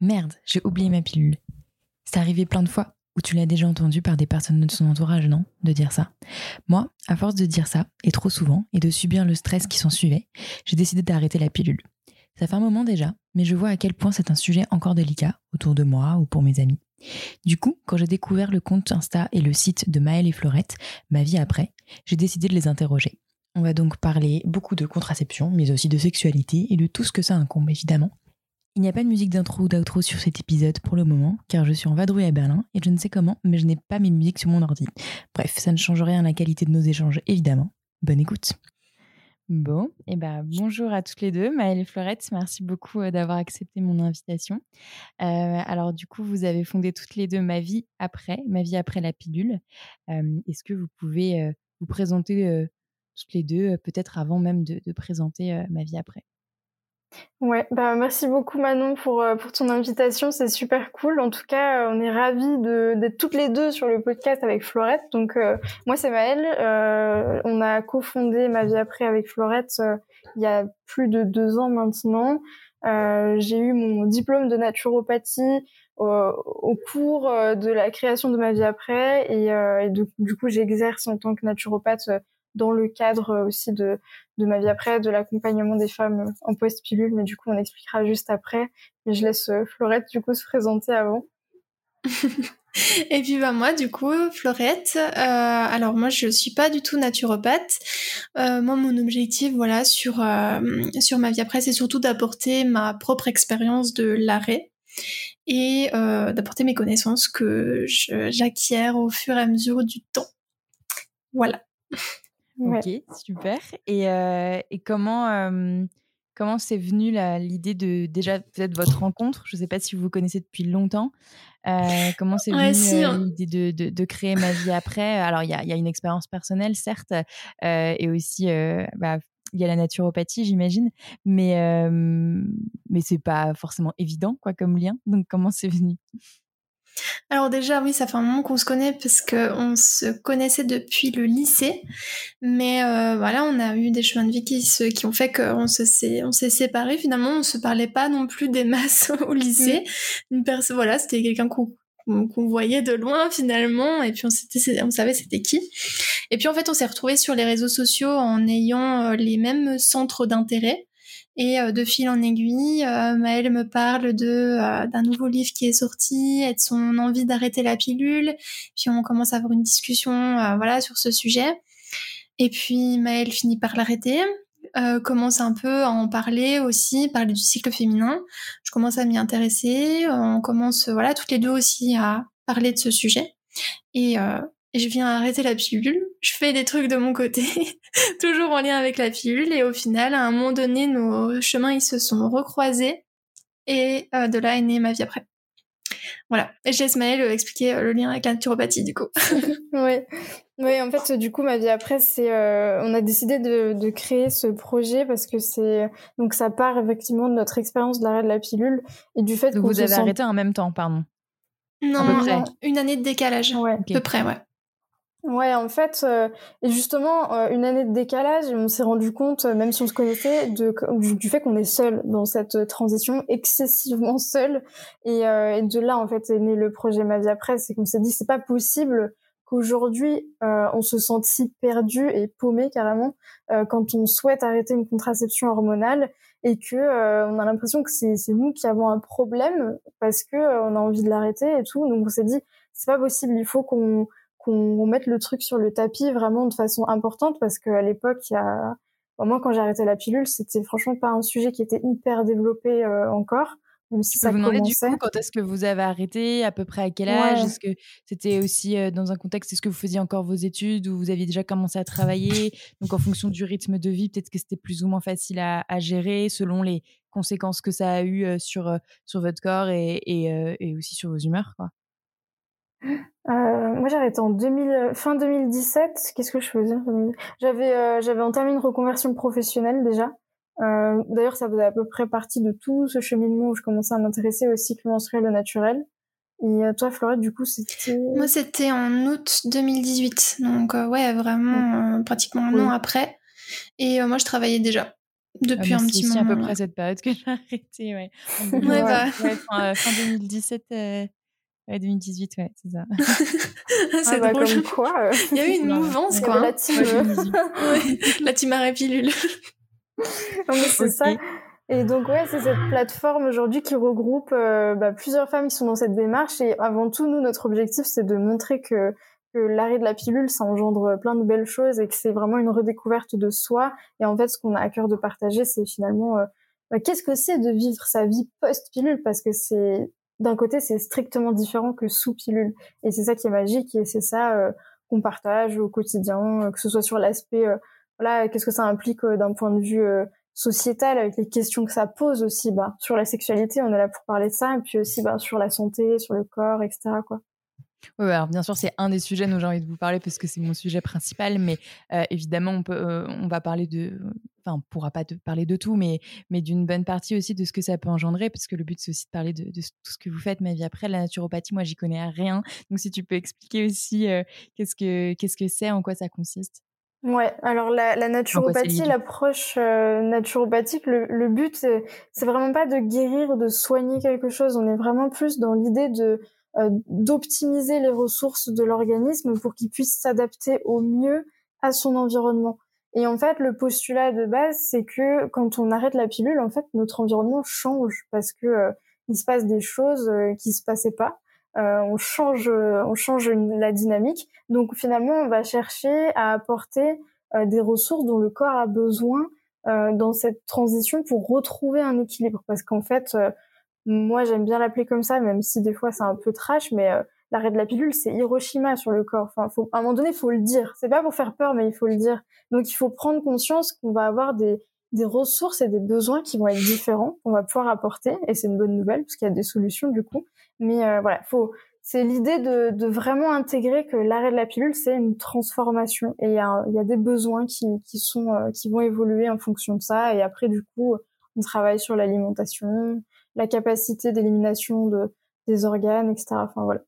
Merde, j'ai oublié ma pilule. C'est arrivé plein de fois où tu l'as déjà entendu par des personnes de son entourage, non De dire ça? Moi, à force de dire ça, et trop souvent, et de subir le stress qui s'en suivait, j'ai décidé d'arrêter la pilule. Ça fait un moment déjà, mais je vois à quel point c'est un sujet encore délicat, autour de moi ou pour mes amis. Du coup, quand j'ai découvert le compte Insta et le site de Maëlle et Florette, ma vie après, j'ai décidé de les interroger. On va donc parler beaucoup de contraception, mais aussi de sexualité et de tout ce que ça incombe évidemment. Il n'y a pas de musique d'intro ou d'outro sur cet épisode pour le moment, car je suis en vadrouille à Berlin et je ne sais comment, mais je n'ai pas mes musiques sur mon ordi. Bref, ça ne change rien à la qualité de nos échanges, évidemment. Bonne écoute. Bon, et eh ben bonjour à toutes les deux, Maëlle et Florette, merci beaucoup euh, d'avoir accepté mon invitation. Euh, alors du coup, vous avez fondé toutes les deux ma vie après, ma vie après la pilule. Euh, est-ce que vous pouvez vous présenter toutes les deux, peut-être avant même de, de présenter ma vie après? Ouais, bah merci beaucoup Manon pour, euh, pour ton invitation, c'est super cool. En tout cas, euh, on est ravis d'être toutes les deux sur le podcast avec Florette. Donc euh, moi c'est Maëlle, on a cofondé Ma vie après avec Florette il y a plus de deux ans maintenant. J'ai eu mon diplôme de naturopathie au cours de la création de Ma vie après et, et du coup j'exerce en tant que naturopathe dans le cadre aussi de, de ma vie après, de l'accompagnement des femmes en post-pilule, mais du coup, on expliquera juste après. Mais je laisse euh, Florette, du coup, se présenter avant. Et puis bah moi du coup Florette, euh, alors moi je suis pas du tout naturopathe. Euh, moi mon objectif voilà sur sur ma vie après c'est surtout d'apporter ma propre expérience de l'arrêt et d'apporter mes connaissances que j'acquiers au fur et à mesure du temps. Voilà. Ok, super. Et, euh, et comment comment c'est venu l'idée de déjà peut-être votre rencontre? Je ne sais pas si vous vous connaissez depuis longtemps. Euh, comment c'est venu hein. l'idée de, de, créer ma vie après? Alors il y a, y a, une expérience personnelle certes, euh, et aussi bah, il y a la naturopathie, j'imagine, mais mais c'est pas forcément évident quoi comme lien. Donc comment c'est venu? Alors déjà, oui, ça fait un moment qu'on se connaît parce qu'on se connaissait depuis le lycée. Mais euh, voilà, on a eu des chemins de vie qui, qui ont fait qu'on s'est, on s'est séparés. Finalement, on se parlait pas non plus des masses au lycée. Mm. Une personne, voilà, c'était quelqu'un qu'on qu'on voyait de loin finalement et puis on, on savait c'était qui et puis en fait on s'est retrouvés sur les réseaux sociaux en ayant euh, les mêmes centres d'intérêt et euh, de fil en aiguille, euh, Maëlle me parle de euh, d'un nouveau livre qui est sorti et de son envie d'arrêter la pilule. Puis on commence à avoir une discussion, voilà, sur ce sujet. Et puis Maëlle finit par l'arrêter. commence un peu à en parler aussi, parler du cycle féminin. Je commence à m'y intéresser. On commence, voilà, toutes les deux aussi à parler de ce sujet. Et, je viens arrêter la pilule, je fais des trucs de mon côté, toujours en lien avec la pilule, et au final, à un moment donné, nos chemins ils se sont recroisés, et euh, de là est née ma vie après. Voilà, et je laisse Maëlle expliquer euh, le lien avec la naturopathie du coup. oui. Oui, en fait, du coup, ma vie après, c'est, euh, on a décidé de, de, créer ce projet parce que c'est, donc ça part effectivement de notre expérience de l'arrêt de la pilule et du fait que vous avez arrêté en même temps, pardon. Non, à peu près. une année de décalage. Ouais. À peu près, ouais. Ouais, en fait, euh, et justement, euh, une année de décalage, on s'est rendu compte, euh, même si on se connaissait, de, du, fait qu'on est seul dans cette transition, excessivement seul. Et, et, de là, en fait, est né le projet Ma vie après, c'est qu'on s'est dit, c'est pas possible qu'aujourd'hui, on se sente si perdu et paumé carrément quand on souhaite arrêter une contraception hormonale et que on a l'impression que c'est nous qui avons un problème parce que on a envie de l'arrêter et tout. Donc on s'est dit, c'est pas possible, il faut qu'on qu'on mette le truc sur le tapis vraiment de façon importante parce qu'à l'époque, il y a, moi quand j'ai arrêté la pilule, c'était franchement pas un sujet qui était hyper développé euh, encore. Même si ça vous demandez du coup quand est-ce que vous avez arrêté, à peu près à quel âge? Est-ce que c'était aussi euh, dans un contexte, est-ce que vous faisiez encore vos études ou vous aviez déjà commencé à travailler? Donc en fonction du rythme de vie, peut-être que c'était plus ou moins facile à, gérer selon les conséquences que ça a eu euh, sur, sur votre corps et, et, et aussi sur vos humeurs. Quoi. Euh, moi, j'ai arrêté en 2000, fin 2017. Qu'est-ce que je faisais J'avais, euh, j'avais entamé une reconversion professionnelle déjà. Euh, D'ailleurs, ça faisait à peu près partie de tout ce cheminement où je commençais à m'intéresser au cycle menstruel au naturel. Et euh, toi, Florette, du coup, c'était... Moi, c'était en août 2018. Donc, euh, ouais, vraiment, pratiquement un an après. Et moi, je travaillais déjà. depuis un petit moment. C'est à peu près cette période que j'ai arrêté, ouais. ouais, bah. fin, fin, 2017. Ouais, 2018, ouais, c'est ça. c'est ah bah, drôle. Comme quoi, Il y a eu une mouvance, quoi. La team, la team arrêt pilule. non, mais c'est ça. Et donc ouais, c'est cette plateforme aujourd'hui qui regroupe euh, bah, plusieurs femmes qui sont dans cette démarche. Et avant tout, nous, notre objectif, c'est de montrer que, que l'arrêt de la pilule, ça engendre plein de belles choses et que c'est vraiment une redécouverte de soi. Et en fait, ce qu'on a à cœur de partager, c'est finalement euh, bah, qu'est-ce que c'est de vivre sa vie post-pilule, parce que c'est d'un côté, c'est strictement différent que sous pilule. Et c'est ça qui est magique et c'est ça euh, qu'on partage au quotidien, que ce soit sur l'aspect, voilà, qu'est-ce que ça implique d'un point de vue sociétale avec les questions que ça pose aussi bah sur la sexualité on est là pour parler de ça et puis aussi bah sur la santé sur le corps etc quoi oui, alors bien sûr, c'est un des sujets dont j'ai envie de vous parler parce que c'est mon sujet principal, mais euh, évidemment, on, peut, euh, on va parler de. Enfin, on pourra pas parler de tout, mais, mais d'une bonne partie aussi de ce que ça peut engendrer, parce que le but, c'est aussi de parler de, tout ce que vous faites. Ma vie après, la naturopathie, moi, j'y connais rien. Donc, si tu peux expliquer aussi euh, qu'est-ce que qu'est-ce que c'est, en quoi ça consiste? Ouais, alors la, la naturopathie, l'approche euh, naturopathique, le, le but, c'est vraiment pas de guérir ou de soigner quelque chose. On est vraiment plus dans l'idée de d'optimiser les ressources de l'organisme pour qu'il puisse s'adapter au mieux à son environnement. Et en fait, le postulat de base, c'est que quand on arrête la pilule, en fait, notre environnement change parce que euh, il se passe des choses qui se passaient pas. Euh, on change, on change la dynamique. Donc finalement, on va chercher à apporter euh, des ressources dont le corps a besoin euh, dans cette transition pour retrouver un équilibre. Parce qu'en fait, moi j'aime bien l'appeler comme ça, même si des fois c'est un peu trash, mais l'arrêt de la pilule, c'est Hiroshima sur le corps. Enfin, faut, à un moment donné, faut le dire. C'est pas pour faire peur, mais il faut le dire. Donc, il faut prendre conscience qu'on va avoir des, des ressources et des besoins qui vont être différents, qu'on va pouvoir apporter. Et c'est une bonne nouvelle, parce qu'il y a des solutions, du coup. Mais euh, voilà, faut, c'est l'idée de, de, vraiment intégrer que l'arrêt de la pilule, c'est une transformation. Et il y a, y a, des besoins qui, qui, sont, euh, qui vont évoluer en fonction de ça. Et après, du coup, on travaille sur l'alimentation, la capacité d'élimination de, des organes, etc. Enfin, voilà.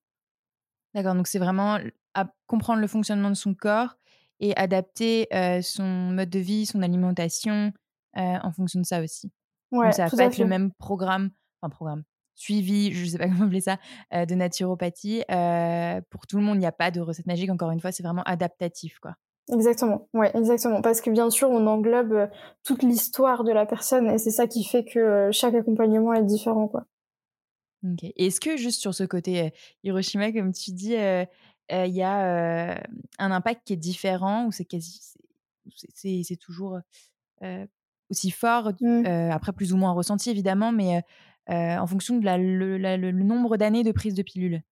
D'accord, donc c'est vraiment à comprendre le fonctionnement de son corps et adapter euh, son mode de vie, son alimentation en fonction de ça aussi. Ouais, donc ça va pas être le même programme, enfin programme, suivi, je ne sais pas comment appeler ça, euh, de naturopathie. Euh, pour tout le monde, il n'y a pas de recette magique. Encore une fois, c'est vraiment adaptatif, quoi. Exactement, ouais, exactement. Parce que bien sûr, on englobe euh, toute l'histoire de la personne et c'est ça qui fait que chaque accompagnement est différent, quoi. Ok. Est-ce que juste sur ce côté Hiroshima, comme tu dis, il y a un impact qui est différent ou c'est quasi, c'est toujours aussi fort, mmh. après plus ou moins ressenti évidemment, mais euh, en fonction de la, le, nombre d'années de prise de pilule?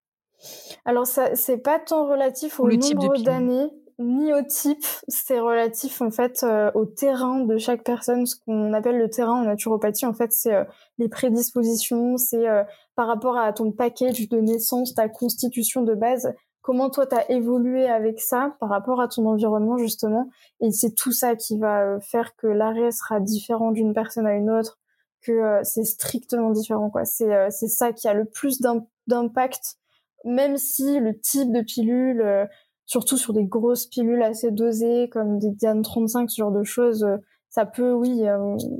Alors, ça, c'est pas tant relatif au nombre d'années ni au type, c'est relatif en fait euh, au terrain de chaque personne. Ce qu'on appelle le terrain en naturopathie, en fait, c'est euh, les prédispositions, c'est par rapport à ton package de naissance, ta constitution de base, comment toi t'as évolué avec ça par rapport à ton environnement justement. Et c'est tout ça qui va faire que l'arrêt sera différent d'une personne à une autre, que euh, c'est strictement différent quoi. C'est euh, c'est ça qui a le plus d'impact même si le type de pilule euh, surtout sur des grosses pilules assez dosées comme des Diane 35 ce genre de choses ça peut oui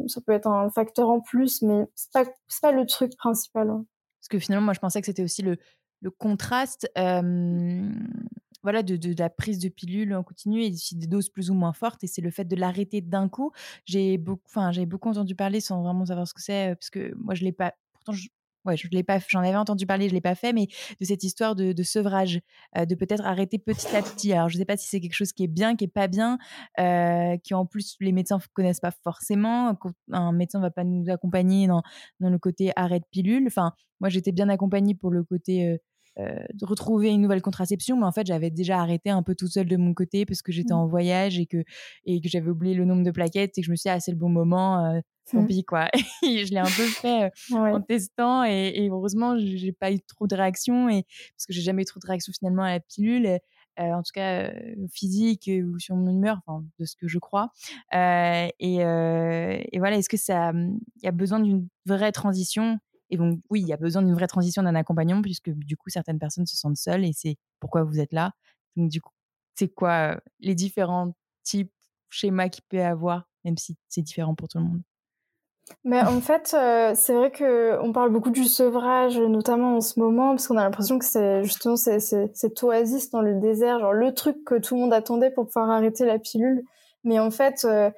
ça peut être un facteur en plus mais c'est pas pas le truc principal. Parce que finalement moi je pensais que c'était aussi le le contraste voilà, de, de, la prise de pilule en continu et des doses plus ou moins fortes. Et c'est le fait de l'arrêter d'un coup. J'ai beaucoup, beaucoup entendu parler sans vraiment savoir ce que c'est, parce que moi, je l'ai pas. Pourtant, je, ouais, je l'ai pas, j'en avais entendu parler, je l'ai pas fait, mais de cette histoire de, de sevrage, de peut-être arrêter petit à petit. Alors, je sais pas si c'est quelque chose qui est bien, qui est pas bien, euh, qui en plus les médecins connaissent pas forcément. Un médecin va pas nous accompagner dans, dans le côté arrêt de pilule. Enfin, moi, j'étais bien accompagnée pour le côté euh, de retrouver une nouvelle contraception, mais en fait, j'avais déjà arrêté un peu toute seule de mon côté parce que j'étais mmh. en voyage et que, et que j'avais oublié le nombre de plaquettes et que je me suis dit, ah, c'est le bon moment, euh, mmh. pis, quoi. je l'ai un peu fait euh, en testant et, et heureusement, j'ai pas eu trop de réactions et, parce que j'ai jamais eu trop de réactions finalement à la pilule. en tout cas physique ou sur mon humeur, enfin, de ce que je crois. et, et, voilà, est-ce que ça, il y a besoin d'une vraie transition? Et donc, oui, il y a besoin d'une vraie transition d'un accompagnement, puisque du coup, certaines personnes se sentent seules et c'est pourquoi vous êtes là. Donc, du coup, c'est quoi les différents types, schémas qu'il peut y avoir même si c'est différent pour tout le monde? Mais en fait, euh, c'est vrai que on parle beaucoup du sevrage, notamment en ce moment, parce qu'on a l'impression que c'est justement cette oasis dans le désert, genre le truc que tout le monde attendait pour pouvoir arrêter la pilule. Mais en fait, euh,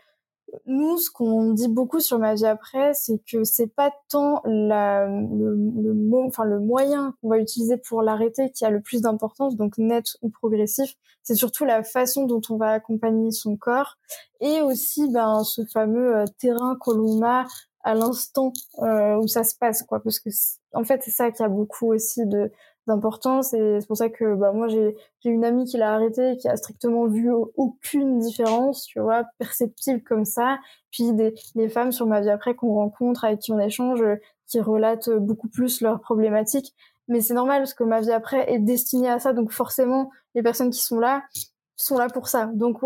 nous, ce qu'on dit beaucoup sur ma vie après, c'est que c'est pas tant la, le, le, enfin le moyen qu'on va utiliser pour l'arrêter qui a le plus d'importance, donc net ou progressif. C'est surtout la façon dont on va accompagner son corps et aussi ben ce fameux euh, terrain que l'on a à l'instant euh, où ça se passe, quoi. Parce que en fait, c'est ça qui a beaucoup aussi de d'importance et c'est pour ça que bah moi j'ai une amie qui l'a arrêté qui a strictement vu aucune différence tu vois perceptible comme ça puis des les femmes sur ma vie après qu'on rencontre avec qui on échange qui relatent beaucoup plus leurs problématiques mais c'est normal parce que ma vie après est destinée à ça donc forcément les personnes qui sont là sont là pour ça donc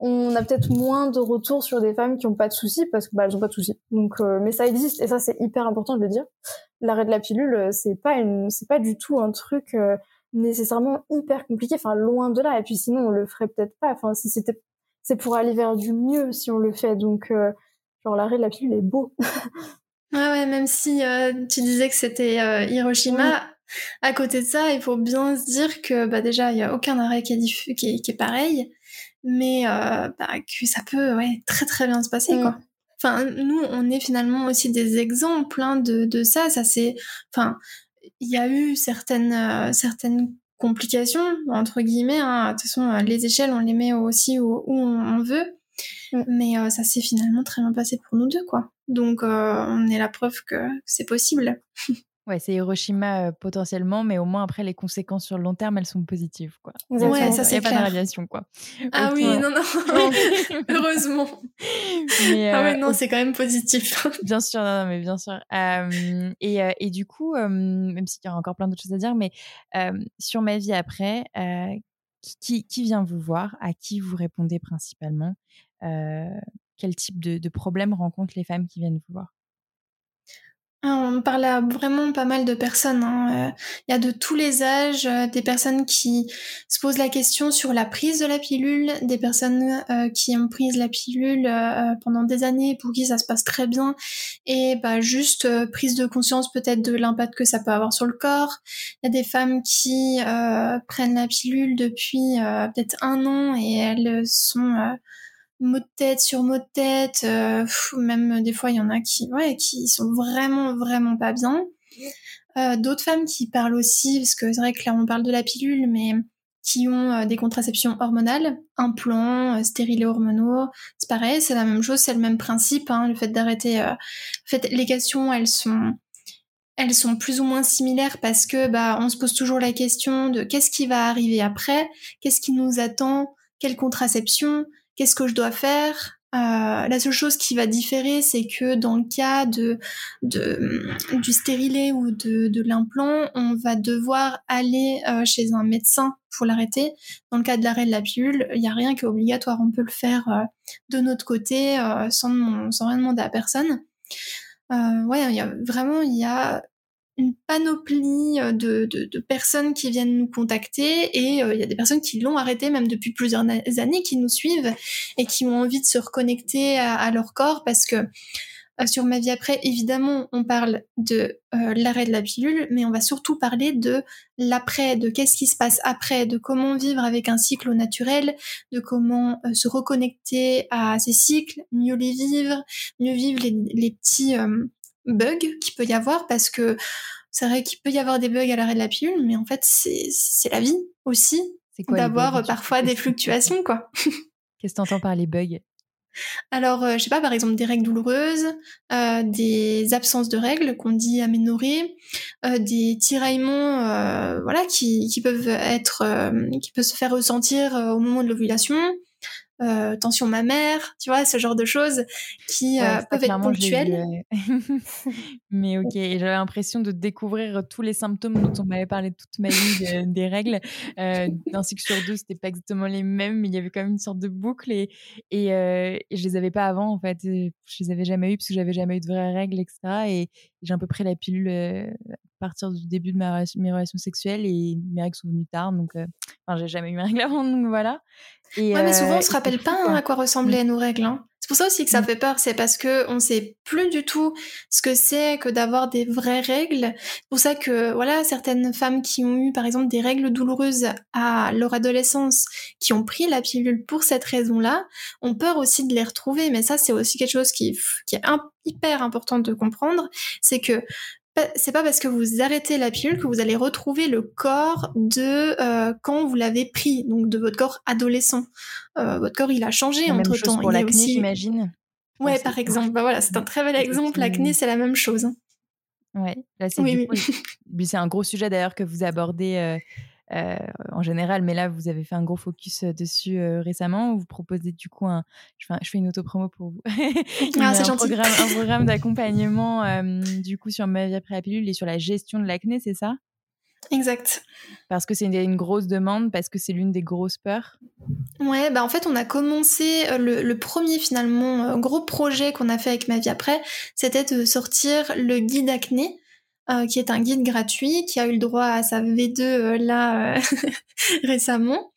on a peut-être moins de retours sur des femmes qui ont pas de soucis parce que bah elles ont pas de soucis. Donc euh, mais ça existe et ça c'est hyper important de le dire. L'arrêt de la pilule euh, c'est pas une c'est pas du tout un truc euh, nécessairement hyper compliqué enfin loin de là. Et puis sinon on le ferait peut-être pas. Enfin si c'était c'est pour aller vers du mieux si on le fait. Donc genre l'arrêt de la pilule est beau. ouais ouais même si tu disais que c'était Hiroshima à côté de ça il faut bien se dire que bah déjà il y a aucun arrêt qui est, qui qui est pareil. Mais euh, bah, que ça peut ouais, très très bien se passer quoi. Enfin, nous, on est finalement aussi des exemples hein, de, de ça. Ça c'est, enfin, il y a eu certaines euh, certaines complications entre guillemets. Hein. De toute façon, euh, les échelles, on les met aussi où, où on, veut. Mm. Mais euh, ça s'est finalement très bien passé pour nous deux, quoi. Donc, on est la preuve que c'est possible. Ouais, c'est Hiroshima potentiellement, mais au moins après les conséquences sur le long terme, elles sont positives, quoi. Ouais, ça c'est pas de radiation, quoi. Ah oui, non, non, heureusement. ah ouais, non, c'est quand même positif. bien sûr, non, mais bien sûr. et, et, du coup, même s'il y a encore plein d'autres choses à dire, mais sur ma vie après, qui, qui, vient vous voir À qui vous répondez principalement Quel type de, de problèmes rencontrent les femmes qui viennent vous voir? On parle à vraiment pas mal de personnes. Hein. Euh, il y a de tous les âges, euh, des personnes qui se posent la question sur la prise de la pilule, des personnes euh, qui ont pris la pilule pendant des années pour qui ça se passe très bien, et bah juste prise de conscience peut-être de l'impact que ça peut avoir sur le corps. Il y a des femmes qui prennent la pilule depuis peut-être un an et elles sont mot de tête sur mot de tête. Euh, même des fois, il y en a qui, ouais, qui sont vraiment, vraiment pas bien. Euh, D'autres femmes qui parlent aussi, parce que c'est vrai que là, on parle de la pilule, mais qui ont euh, des contraceptions hormonales, implants, euh, stérilés hormonaux, c'est pareil, c'est la même chose, c'est le même principe. Hein, le fait d'arrêter, euh, en fait, les questions, elles sont elles sont plus ou moins similaires parce que bah on se pose toujours la question de qu'est-ce qui va arriver après, qu'est-ce qui nous attend, quelle contraception, qu'est-ce que je dois faire? Euh, la seule chose qui va différer, c'est que dans le cas de, de du stérilet ou de, de l'implant, on va devoir aller euh, chez un médecin pour l'arrêter. Dans le cas de l'arrêt de la pilule, il n'y a rien qui est obligatoire. On peut le faire euh, de notre côté sans, sans rien demander à personne. ouais, il y a vraiment il y a une panoplie euh, de, de, de, personnes qui viennent nous contacter et euh, il y a des personnes qui l'ont arrêté même depuis plusieurs années, qui nous suivent et qui ont envie de se reconnecter à, leur corps parce que euh, sur ma vie après, évidemment, on parle de l'arrêt de la pilule, mais on va surtout parler de l'après, de qu'est-ce qui se passe après, de comment vivre avec un cycle au naturel, de comment se reconnecter à ces cycles, mieux les vivre, mieux vivre les, les petits bugs qu'il peut y avoir parce que c'est vrai qu'il peut y avoir des bugs à l'arrêt de la pilule, mais en fait, c'est la vie aussi d'avoir parfois des fluctuations, quoi. Qu'est-ce que tu entends par les bugs? Alors, euh, je sais pas, par exemple, des règles douloureuses, euh, des absences de règles qu'on dit aménorrhées, euh, des tiraillements, voilà, qui, qui peuvent être, qui peuvent se faire ressentir au moment de l'ovulation, euh, tension mammaire, tu vois, ce genre de choses qui euh, peuvent être ponctuelles. Mais ok, j'avais l'impression de découvrir tous les symptômes dont on m'avait parlé toute ma vie des règles. Euh, D'un cycle sur deux, c'était pas exactement les mêmes, mais il y avait quand même une sorte de boucle et, et, euh, et je les avais pas avant en fait. Je les avais jamais eu parce que j'avais jamais eu de vraies règles, etc. Et, j'ai un peu pris la pilule à partir du début de ma, mes relations sexuelles et mes règles sont venues tard, donc enfin j'ai jamais eu mes règles avant, donc voilà ouais, mais souvent, on se rappelle pas hein, à quoi ressemblaient nos règles. Hein. C'est pour ça aussi que ça Mm. fait peur, c'est parce que on sait plus du tout ce que c'est que d'avoir des vraies règles. C'est pour ça que voilà, certaines femmes qui ont eu par exemple des règles douloureuses à leur adolescence, qui ont pris la pilule pour cette raison-là, ont peur aussi de les retrouver. Mais ça, c'est aussi quelque chose qui, qui est hyper important de comprendre, c'est que c'est pas parce que vous arrêtez la pilule que vous allez retrouver le corps de euh, quand vous l'avez pris, donc de votre corps adolescent. Euh, votre corps, il a changé La entre temps. pour l'acné, aussi... j'imagine. Ouais, par exemple. Bah voilà, c'est un très bel exemple. L'acné, c'est la même chose. hein. Ouais, là c'est Oui, oui. c'est un gros sujet d'ailleurs que vous abordez euh, en général, mais là vous avez fait un gros focus euh, dessus euh, récemment. Vous proposez du coup un, je fais, je fais une auto-promo pour vous, Ah, un gentil. programme, un programme d'accompagnement euh, du coup sur ma vie après la pilule et sur la gestion de l'acné, c'est ça? Exact. Parce que c'est une, une grosse demande, parce que c'est l'une des grosses peurs? Ouais, bah en fait, on a commencé le, le premier finalement gros projet qu'on a fait avec Ma vie après, c'était de sortir le guide acné, euh, qui est un guide gratuit, qui a eu le droit à sa V2 euh, là euh, récemment,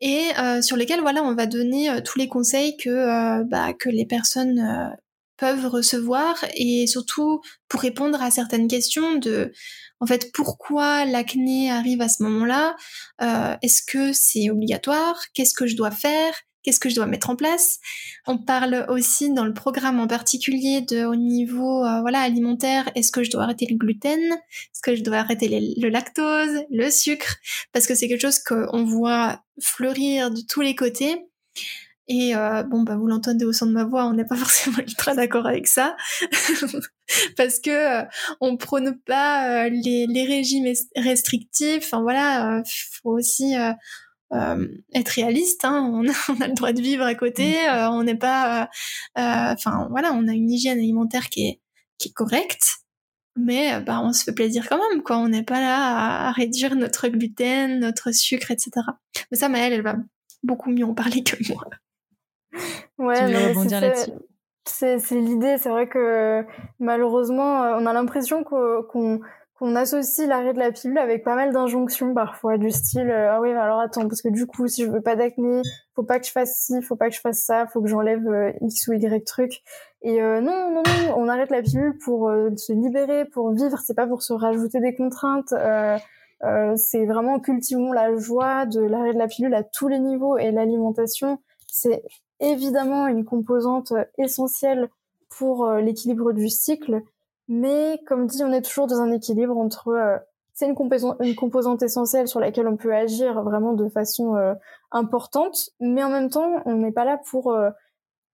et euh, sur lesquels voilà, on va donner euh, tous les conseils que bah, que les personnes peuvent recevoir et surtout pour répondre à certaines questions de en fait pourquoi l'acné arrive à ce moment-là euh, est-ce que c'est obligatoire Qu'est-ce que je dois faire Qu'est-ce que je dois mettre en place On parle aussi dans le programme en particulier de au niveau euh, voilà alimentaire. Est-ce que je dois arrêter le gluten? Est-ce que je dois arrêter le lactose, le sucre? Parce que c'est quelque chose qu'on voit fleurir de tous les côtés. Et euh, bon, bah vous l'entendez au son de ma voix, on n'est pas forcément ultra d'accord avec ça, parce que euh, on prône pas euh, les, les régimes est- restrictifs. Enfin voilà, faut aussi euh, être réaliste. Hein. On, a, on a le droit de vivre à côté. euh, on n'est pas, euh, euh, enfin voilà, on a une hygiène alimentaire qui est qui est correcte. Mais euh, bah, on se fait plaisir quand même, quoi. On n'est pas là à, à réduire notre gluten, notre sucre, etc. Mais ça, Maëlle, elle va beaucoup mieux en parler que moi. Ouais, Tu veux rebondir c'est- là-dessus C'est c'est l'idée. C'est vrai que malheureusement, on a l'impression qu'on qu'on associe l'arrêt de la pilule avec pas mal d'injonctions parfois du style euh, ah oui alors attends parce que du coup si je veux pas d'acné faut pas que je fasse ci faut pas que je fasse ça faut que j'enlève euh, x ou y truc. Et euh, non non non on arrête la pilule pour euh, se libérer pour vivre. C'est pas pour se rajouter des contraintes c'est vraiment cultivons la joie de l'arrêt de la pilule à tous les niveaux et l'alimentation. C'est évidemment une composante essentielle pour l'équilibre du cycle, mais comme dit, on est toujours dans un équilibre entre euh, c'est une, une composante essentielle sur laquelle on peut agir vraiment de façon euh, importante, mais en même temps, on n'est pas là pour euh,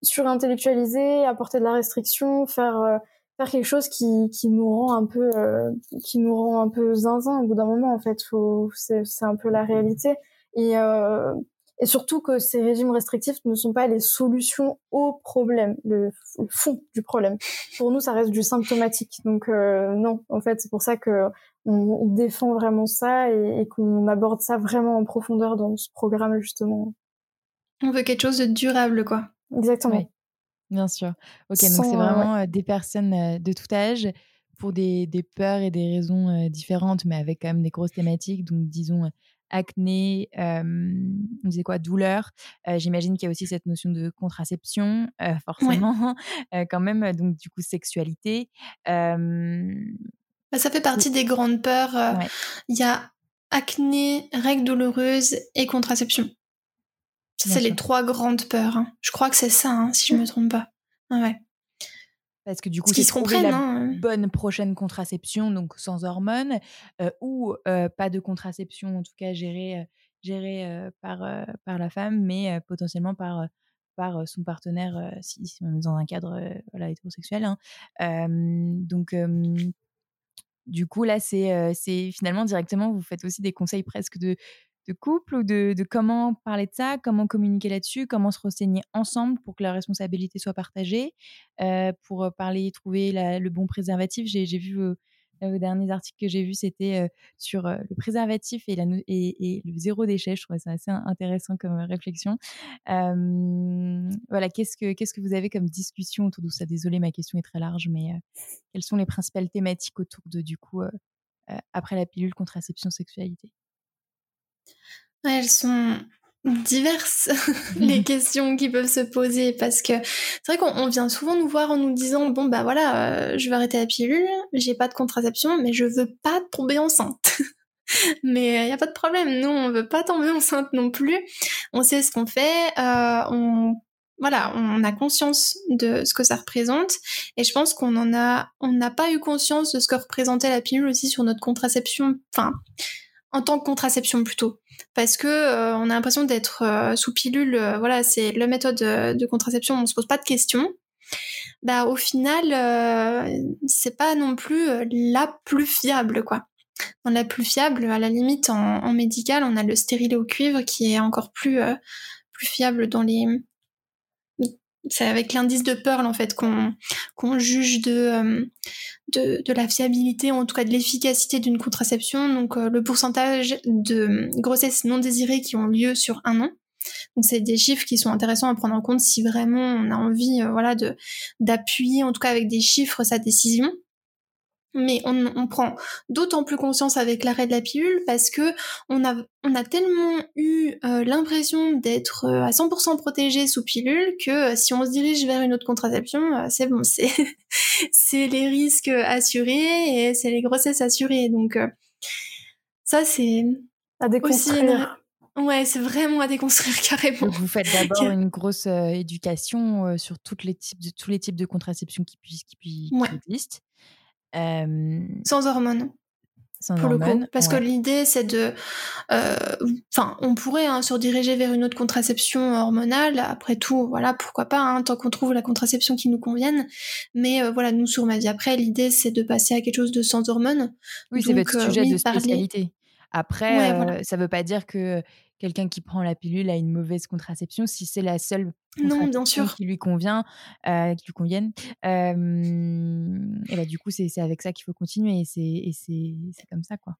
surintellectualiser, apporter de la restriction, faire euh, faire quelque chose qui, qui nous rend un peu euh, qui nous rend un peu zinzin au bout d'un moment en fait. C'est c'est un peu la réalité. Et euh, et surtout que ces régimes restrictifs ne sont pas les solutions au problème, le, le fond du problème. Pour nous, ça reste du symptomatique. Donc euh, non, en fait, c'est pour ça que on, on défend vraiment ça et, et qu'on aborde ça vraiment en profondeur dans ce programme justement. On veut quelque chose de durable, quoi. Exactement. Bien sûr. Ok, donc c'est vraiment euh, des personnes euh, de tout âge pour des, des peurs et des raisons euh, différentes, mais avec quand même des grosses thématiques. Donc, disons, euh, acné, on disait quoi, douleur. J'imagine qu'il y a aussi cette notion de contraception, euh, forcément, euh, quand même. Donc, du coup, sexualité. Bah, ça fait partie des grandes peurs. Ouais. Il y a acné, règles douloureuses et contraception. Ça, c'est les trois grandes peurs. hein. Je crois que c'est ça, hein, si je me trompe pas. Ouais. Parce que du coup, c'est trouver la Hein. bonne prochaine contraception, donc sans hormones, euh, ou euh, pas de contraception, en tout cas gérée, euh, gérée par, par la femme, mais potentiellement par, par son partenaire, si, si on est dans un cadre voilà, hétérosexuel. hein. Donc, du coup, là, c'est c'est finalement directement, vous faites aussi des conseils presque de, de couple ou de, comment parler de ça, comment communiquer là-dessus, comment se renseigner ensemble pour que la responsabilité soit partagée, euh, pour euh, parler, trouver le bon préservatif. J'ai vu vos, euh, vos derniers articles que j'ai vus, c'était euh, sur euh, le préservatif et, le zéro déchet. Je trouvais ça assez in- intéressant comme euh, réflexion. Euh, voilà, qu'est-ce que qu'est-ce que vous avez comme discussion autour de ça? Désolée, ma question est très large, mais euh, quelles sont les principales thématiques autour de du coup euh, euh, après la pilule contraception sexualité Ouais, elles sont diverses les questions qui peuvent se poser parce que c'est vrai qu'on vient souvent nous voir en nous disant bon bah voilà euh, je vais arrêter la pilule j'ai pas de contraception mais je veux pas tomber enceinte. Mais il euh, y a pas de problème nous on veut pas tomber enceinte non plus. On sait ce qu'on fait euh, on voilà, on a conscience de ce que ça représente et je pense qu'on en a on n'a pas eu conscience de ce que représentait la pilule aussi sur notre contraception enfin en tant que contraception plutôt. Parce que euh, on a l'impression d'être euh, sous pilule euh, voilà c'est la méthode de contraception on se pose pas de questions. Bah au final c'est pas non plus la plus fiable quoi. Dans la plus fiable à la limite en, en, médical on a le stérilet au cuivre qui est encore plus plus fiable dans les c'est avec l'indice de Pearl en fait qu'on qu'on juge de, euh, de, de la fiabilité, en tout cas de l'efficacité d'une contraception. Donc euh, le pourcentage de grossesses non désirées qui ont lieu sur un an. Donc c'est des chiffres qui sont intéressants à prendre en compte si vraiment on a envie, euh, voilà, de d'appuyer en tout cas avec des chiffres sa décision. Mais on, prend d'autant plus conscience avec l'arrêt de la pilule parce que on a, on a tellement eu euh, l'impression d'être euh, à 100% protégé sous pilule que euh, si on se dirige vers une autre contraception, c'est bon, c'est c'est les risques assurés et c'est les grossesses assurées. Donc ça c'est à déconstruire. Ouais, c'est vraiment à déconstruire carrément. vous faites d'abord une grosse éducation sur toutes les types de, tous les types de contraception qui, puissent, qui, qui existent. Sans hormones. Sans pour hormones, le coup. Parce que l'idée, c'est de. Euh, enfin, on pourrait hein, se rediriger vers une autre contraception hormonale. Après tout, voilà, pourquoi pas, hein, tant qu'on trouve la contraception qui nous convienne. Mais euh, voilà, nous, sur ma vie après, l'idée, c'est de passer à quelque chose de sans hormones. Oui, c'est votre euh, sujet de spécialité. Après, ça ne veut pas dire que quelqu'un qui prend la pilule a une mauvaise contraception si c'est la seule non, bien sûr. qui lui convient, euh, qui lui convienne. et bah, du coup, c'est avec ça qu'il faut continuer et c'est comme ça, quoi.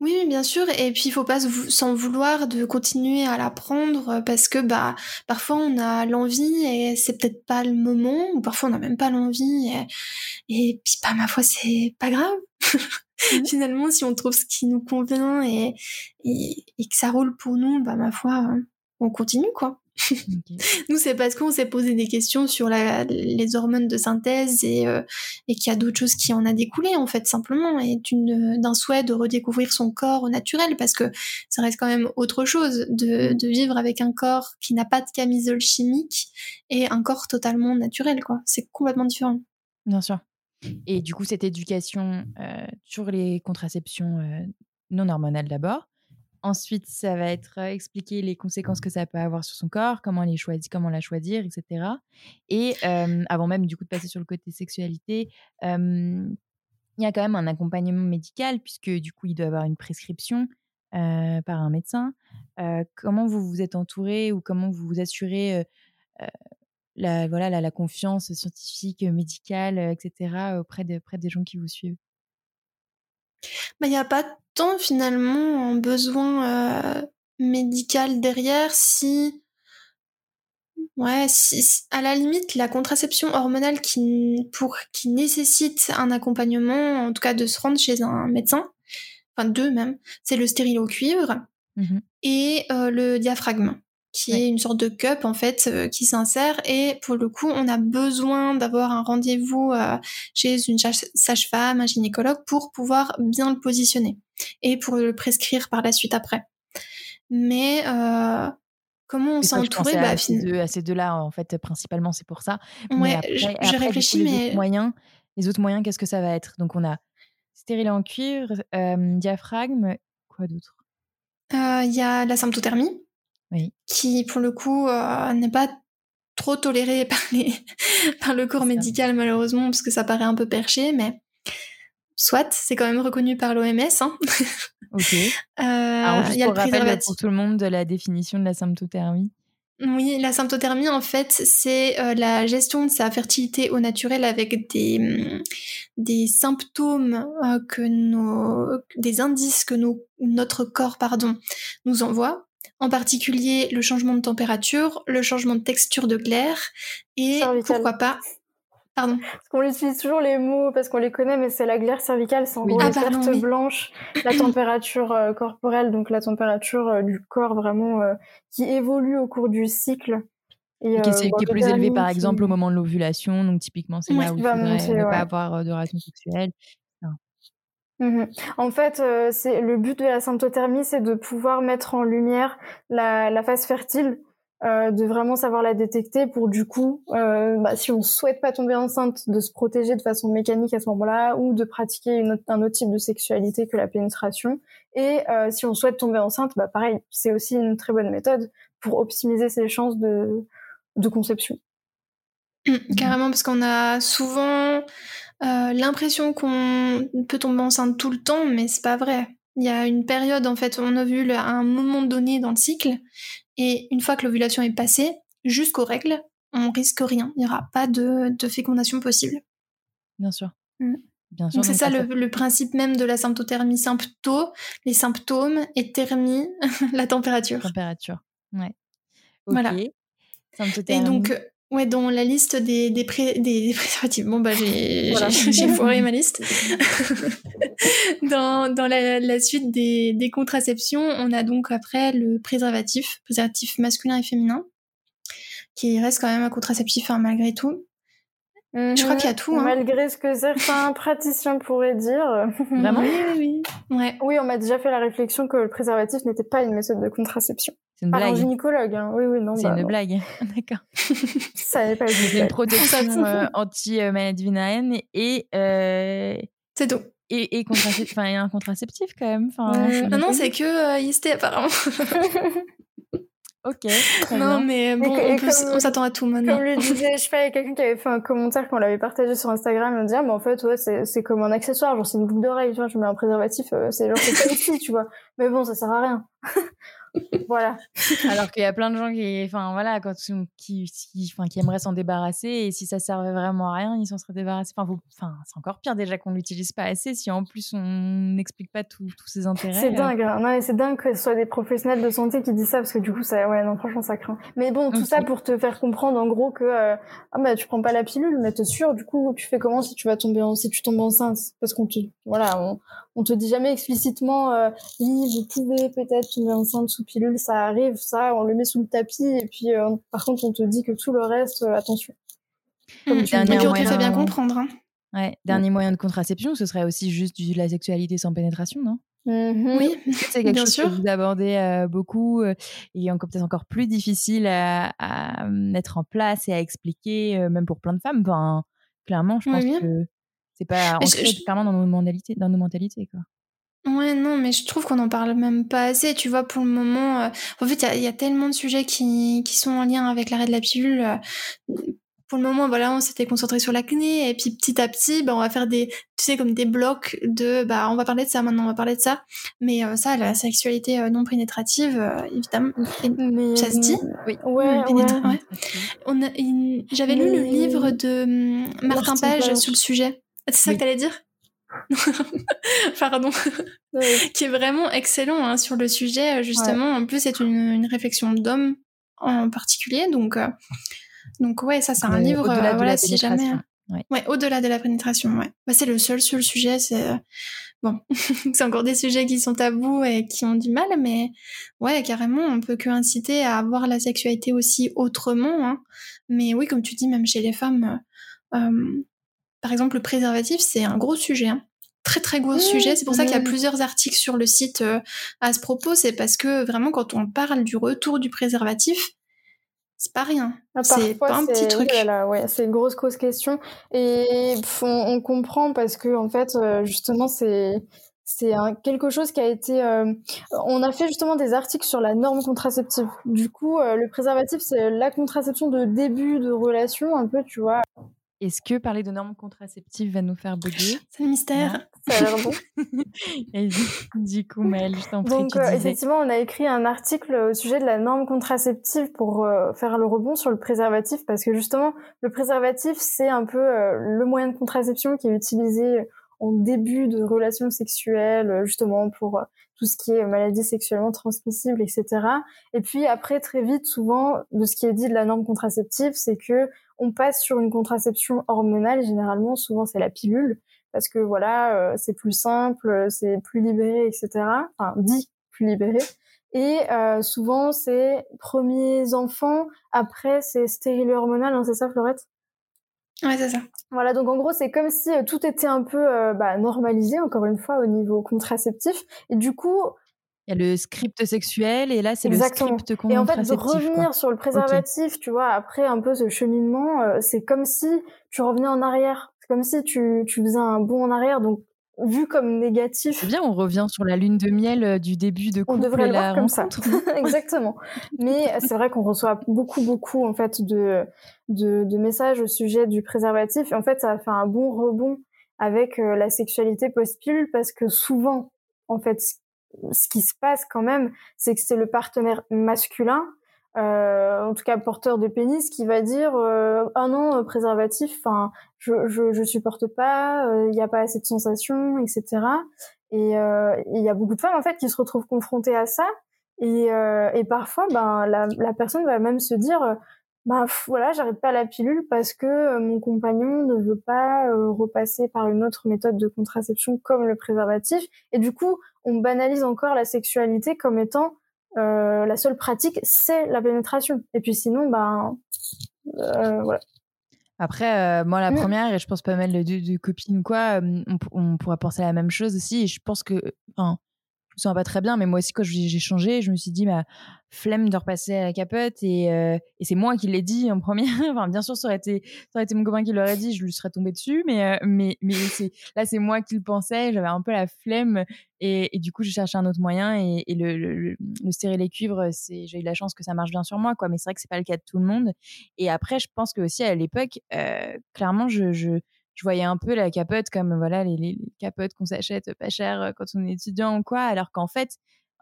Oui, bien sûr. Et puis, il faut pas s'en vouloir de continuer à l'apprendre parce que bah parfois on a l'envie et c'est peut-être pas le moment, ou parfois on n'a même pas l'envie. Et, et, puis, pas bah, ma foi, c'est pas grave. Mmh. Finalement, si on trouve ce qui nous convient et, et, que ça roule pour nous, bah ma foi, on continue quoi. Nous, c'est parce qu'on s'est posé des questions sur la, les hormones de synthèse et, euh, et qu'il y a d'autres choses qui en a découlé, en fait, simplement, et d'un souhait de redécouvrir son corps naturel, parce que ça reste quand même autre chose de, de vivre avec un corps qui n'a pas de camisole chimique et un corps totalement naturel, quoi. C'est complètement différent. Bien sûr. Et du coup, cette éducation euh, sur les contraceptions euh, non hormonales d'abord, Ensuite, ça va être expliquer les conséquences que ça peut avoir sur son corps, comment les choisir, comment la choisir, etc. Et avant même du coup de passer sur le côté sexualité, il y a quand même un accompagnement médical puisque du coup il doit avoir une prescription par un médecin. comment vous vous êtes entouré ou comment vous vous assurez la, voilà, la, la, confiance scientifique, médicale, etc. auprès, de, auprès des gens qui vous suivent? Bah, il n'y a pas tant finalement un besoin euh, médical derrière si ouais si, à la limite la contraception hormonale qui pour qui nécessite un accompagnement en tout cas de se rendre chez un médecin enfin deux même c'est le stérile au cuivre mmh et euh, le diaphragme qui est une sorte de cup en fait euh, qui s'insère. Et pour le coup on a besoin d'avoir un rendez-vous euh, chez une sage-femme, un gynécologue pour pouvoir bien le positionner et pour le prescrire par la suite après. Mais euh, comment on s'est entouré bah, à, ces deux, à ces deux-là en fait principalement c'est pour ça. Ouais, j'ai réfléchi mais les autres moyens, les autres moyens qu'est-ce que ça va être? Donc on a stérilet en cuivre, diaphragme, quoi d'autre? Il y a la symptothermie qui pour le coup euh, n'est pas trop toléré par, les, par le corps médical malheureusement parce que ça paraît un peu perché, mais soit, c'est quand même reconnu par l'OMS. Hein. Ok. Euh, Alors, juste y a pour le rappel pour tout le monde de la définition de la symptothermie. Oui, la symptothermie, en fait, c'est euh, la gestion de sa fertilité au naturel avec des, mm, des symptômes que nos, des indices que nos, notre corps, pardon, nous envoie en particulier le changement de température, le changement de texture de glaire et pourquoi pas Pardon. Parce qu'on utilise toujours les mots parce qu'on les connaît, mais c'est la glaire cervicale, c'est en gros ah, la blanche, la température euh, corporelle, donc la température euh, du corps vraiment euh, qui évolue au cours du cycle. Et, qui, est, plus élevée par exemple au moment de l'ovulation, donc typiquement c'est là où il faudrait ne pas avoir de relation sexuelle. Mmh en fait, c'est le but de la symptothermie, c'est de pouvoir mettre en lumière la, la phase fertile euh, de vraiment savoir la détecter pour du coup, euh, bah, si on souhaite pas tomber enceinte, de se protéger de façon mécanique à ce moment-là ou de pratiquer une autre, un autre type de sexualité que la pénétration. Et euh, si on souhaite tomber enceinte, bah pareil, c'est aussi une très bonne méthode pour optimiser ses chances de, de conception. Mmh, carrément, parce qu'on a souvent l'impression qu'on peut tomber enceinte tout le temps, mais c'est pas vrai. Il y a une période, en fait, on ovule à un moment donné dans le cycle, et une fois que l'ovulation est passée, jusqu'aux règles, on risque rien. Il n'y aura pas de, fécondation possible. Bien sûr. Mm. Bien sûr donc c'est ça le, principe même de la symptothermie. Sympto, les symptômes, et thermie, la température. Température, ouais. Voilà. Et donc, Ouais, dans la liste des, des, des, préservatifs. Bon, bah, j'ai foiré ma liste. dans dans la, la suite des, des, contraceptions, on a donc après le préservatif, préservatif masculin et féminin, qui reste quand même un contraceptif hein, malgré tout. Je crois qu'il y a tout. Hein. Malgré ce que certains praticiens pourraient dire. Vraiment? Oui, oui, oui. Ouais. Oui, on m'a déjà fait la réflexion que le préservatif n'était pas une méthode de contraception. C'est une blague. un gynécologue. Hein. Oui, oui, non. C'est bah, une blague. D'accord. Ça n'est pas C'est une protection euh, anti-maladie vénérienne et. Euh... C'est tout. Et, et contraceptif. Enfin, un contraceptif quand même. Enfin, Non, non, c'est que euh, IST apparemment. Ok. Non, mais bon, on, s'attend à tout maintenant. Comme le disait, je sais pas, il y a quelqu'un qui avait fait un commentaire quand on l'avait partagé sur Instagram, il me disait, ah, mais en fait, ouais, c'est comme un accessoire, genre c'est une boucle d'oreille, tu vois, je mets un préservatif, euh, c'est genre c'est pas ici, tu vois. Mais bon, ça sert à rien. Voilà. Alors qu'il y a plein de gens qui, enfin voilà, quand, qui, qui, enfin, qui aimeraient s'en débarrasser et si ça servait vraiment à rien, ils s'en seraient débarrassés. Enfin, enfin c'est encore pire déjà qu'on l'utilise pas assez. Si en plus on n'explique pas tous ses intérêts. C'est dingue. Hein. Non, c'est dingue que ce soit des professionnels de santé qui disent ça parce que du coup, ça, ouais, non, franchement, ça craint. Mais bon, tout ça pour te faire comprendre en gros que euh, ah bah tu prends pas la pilule, mais t'es sûr. Du coup, tu fais comment si tu vas tomber en, si tu tombes enceinte? Parce qu'on te, voilà, on, on te dit jamais explicitement euh, oui vous pouvez peut-être tomber enceinte sous pilule ça arrive ça on le met sous le tapis et puis euh, par contre on te dit que tout le reste euh, attention. Comme mmh, dernier moyen... fait bien comprendre hein. ouais, dernier moyen de contraception ce serait aussi juste de la sexualité sans pénétration non? Mmh oui, c'est quelque chose que vous abordez beaucoup et encore peut-être encore plus difficile à, mettre en place et à expliquer, même pour plein de femmes? Enfin, clairement, je pense que c'est pas ancré clairement dans nos mentalités, dans nos mentalités, quoi. Ouais, non, mais je trouve qu'on en parle même pas assez. Tu vois, pour le moment, euh, en fait, il y, a tellement de sujets qui, qui sont en lien avec l'arrêt de la pilule. Euh, pour le moment, voilà, on s'était concentré sur l'acné, et puis petit à petit, bah, on va faire des, tu sais, comme des blocs de, bah, on va parler de ça maintenant, on va parler de ça. Mais euh, ça, la sexualité non pénétrative, évidemment, mais, ça se dit Oui. Ouais, ouais. On j'avais lu le livre de hum, Martin Page sur le sujet. C'est ça que t'allais dire Pardon. qui est vraiment excellent hein, sur le sujet, justement. En plus, c'est une, réflexion d'homme en particulier. Donc, euh, donc ouais, ça, c'est un livre. Au-delà euh, voilà, si jamais. Ouais. au-delà de la pénétration, ouais. Bah, c'est le seul sur le sujet, c'est euh, bon, c'est encore des sujets qui sont tabous et qui ont du mal, mais ouais, carrément, on peut que inciter à avoir la sexualité aussi autrement. Hein. Mais oui, comme tu dis, même chez les femmes, par exemple, le préservatif, c'est un gros sujet. Hein. Très très gros sujet. C'est pour ça qu'il y a plusieurs articles sur le site euh, à ce propos. C'est parce que vraiment, quand on parle du retour du préservatif, c'est pas rien. Ah, c'est pas un petit truc. ouais, c'est une grosse grosse question. Et on, comprend parce que en fait, euh, justement, c'est c'est quelque chose qui a été. Euh, on a fait justement des articles sur la norme contraceptive. Du coup, le préservatif, c'est la contraception de début de relation, un peu, tu vois. Est-ce que parler de normes contraceptives va nous faire bugger? C'est le mystère. Ça a l'air bon. du coup, Mel, je t'en prie. Donc, euh, effectivement, on a écrit un article au sujet de la norme contraceptive pour euh, faire le rebond sur le préservatif, parce que justement, le préservatif, c'est un peu euh, le moyen de contraception qui est utilisé en début de relation sexuelle, justement pour tout ce qui est maladies sexuellement transmissibles, etc. Et puis après, très vite, souvent, de ce qui est dit de la norme contraceptive, c'est que on passe sur une contraception hormonale. Généralement, souvent, c'est la pilule, parce que voilà, c'est plus simple, c'est plus libéré, etc. Enfin, dit plus libéré. Et euh, souvent, c'est premiers enfants, après, c'est stérile hormonal, hein, c'est ça, Florette? Ouais, c'est ça. Voilà, donc en gros, c'est comme si euh, tout était un peu euh, bah, normalisé, encore une fois, au niveau contraceptif. Et du coup... Il y a le script sexuel, et là, c'est le script contraceptif. Et en fait, de revenir sur le préservatif, tu vois, après un peu ce cheminement, c'est comme si tu revenais en arrière. C'est comme si tu, tu faisais un bond en arrière. Donc, vu comme négatif. C'est bien, on revient sur la lune de miel euh, du début de couple. On devrait le voir comme ça. Exactement. Mais c'est vrai qu'on reçoit beaucoup, beaucoup en fait de, de, de, messages au sujet du préservatif. Et en fait, ça a fait un bon rebond avec euh, la sexualité post-pilule parce que souvent, en fait, ce qui se passe quand même, c'est que c'est le partenaire masculin euh, en tout cas porteur de pénis, qui va dire euh, ah non euh, préservatif, enfin je, je je supporte pas, il euh, n'y a pas assez de sensations, etc. Et il y a beaucoup de femmes en fait qui se retrouvent confrontées à ça et, et parfois ben la, la personne va même se dire bah voilà j'arrête pas la pilule parce que mon compagnon ne veut pas repasser par une autre méthode de contraception comme le préservatif et du coup on banalise encore la sexualité comme étant euh, la seule pratique, c'est la pénétration. Et puis sinon, ben, euh, voilà. Après, euh, moi, la mm. première, et je pense pas mal de, de, copines ou quoi, on, on, pourrait penser à la même chose aussi. Et je pense que, enfin, me sens pas très bien, mais moi aussi, quand j'ai changé, je me suis dit, bah, flemme de repasser à la capote et, euh, et c'est moi qui l'ai dit en première. enfin, bien sûr, ça aurait été, ça aurait été mon copain qui l'aurait dit, je lui serais tombée dessus, mais, euh, mais, mais là, c'est moi qui le pensais, j'avais un peu la flemme et, et du coup, j'ai cherché un autre moyen et, le, le, le, le stérilet cuivre, j'ai eu la chance que ça marche bien sur moi, quoi, mais c'est vrai que c'est pas le cas de tout le monde. Et après, je pense que aussi à l'époque, euh, clairement, je, je voyais un peu la capote comme voilà les, capotes qu'on s'achète pas cher euh, quand on est étudiant ou quoi, alors qu'en fait,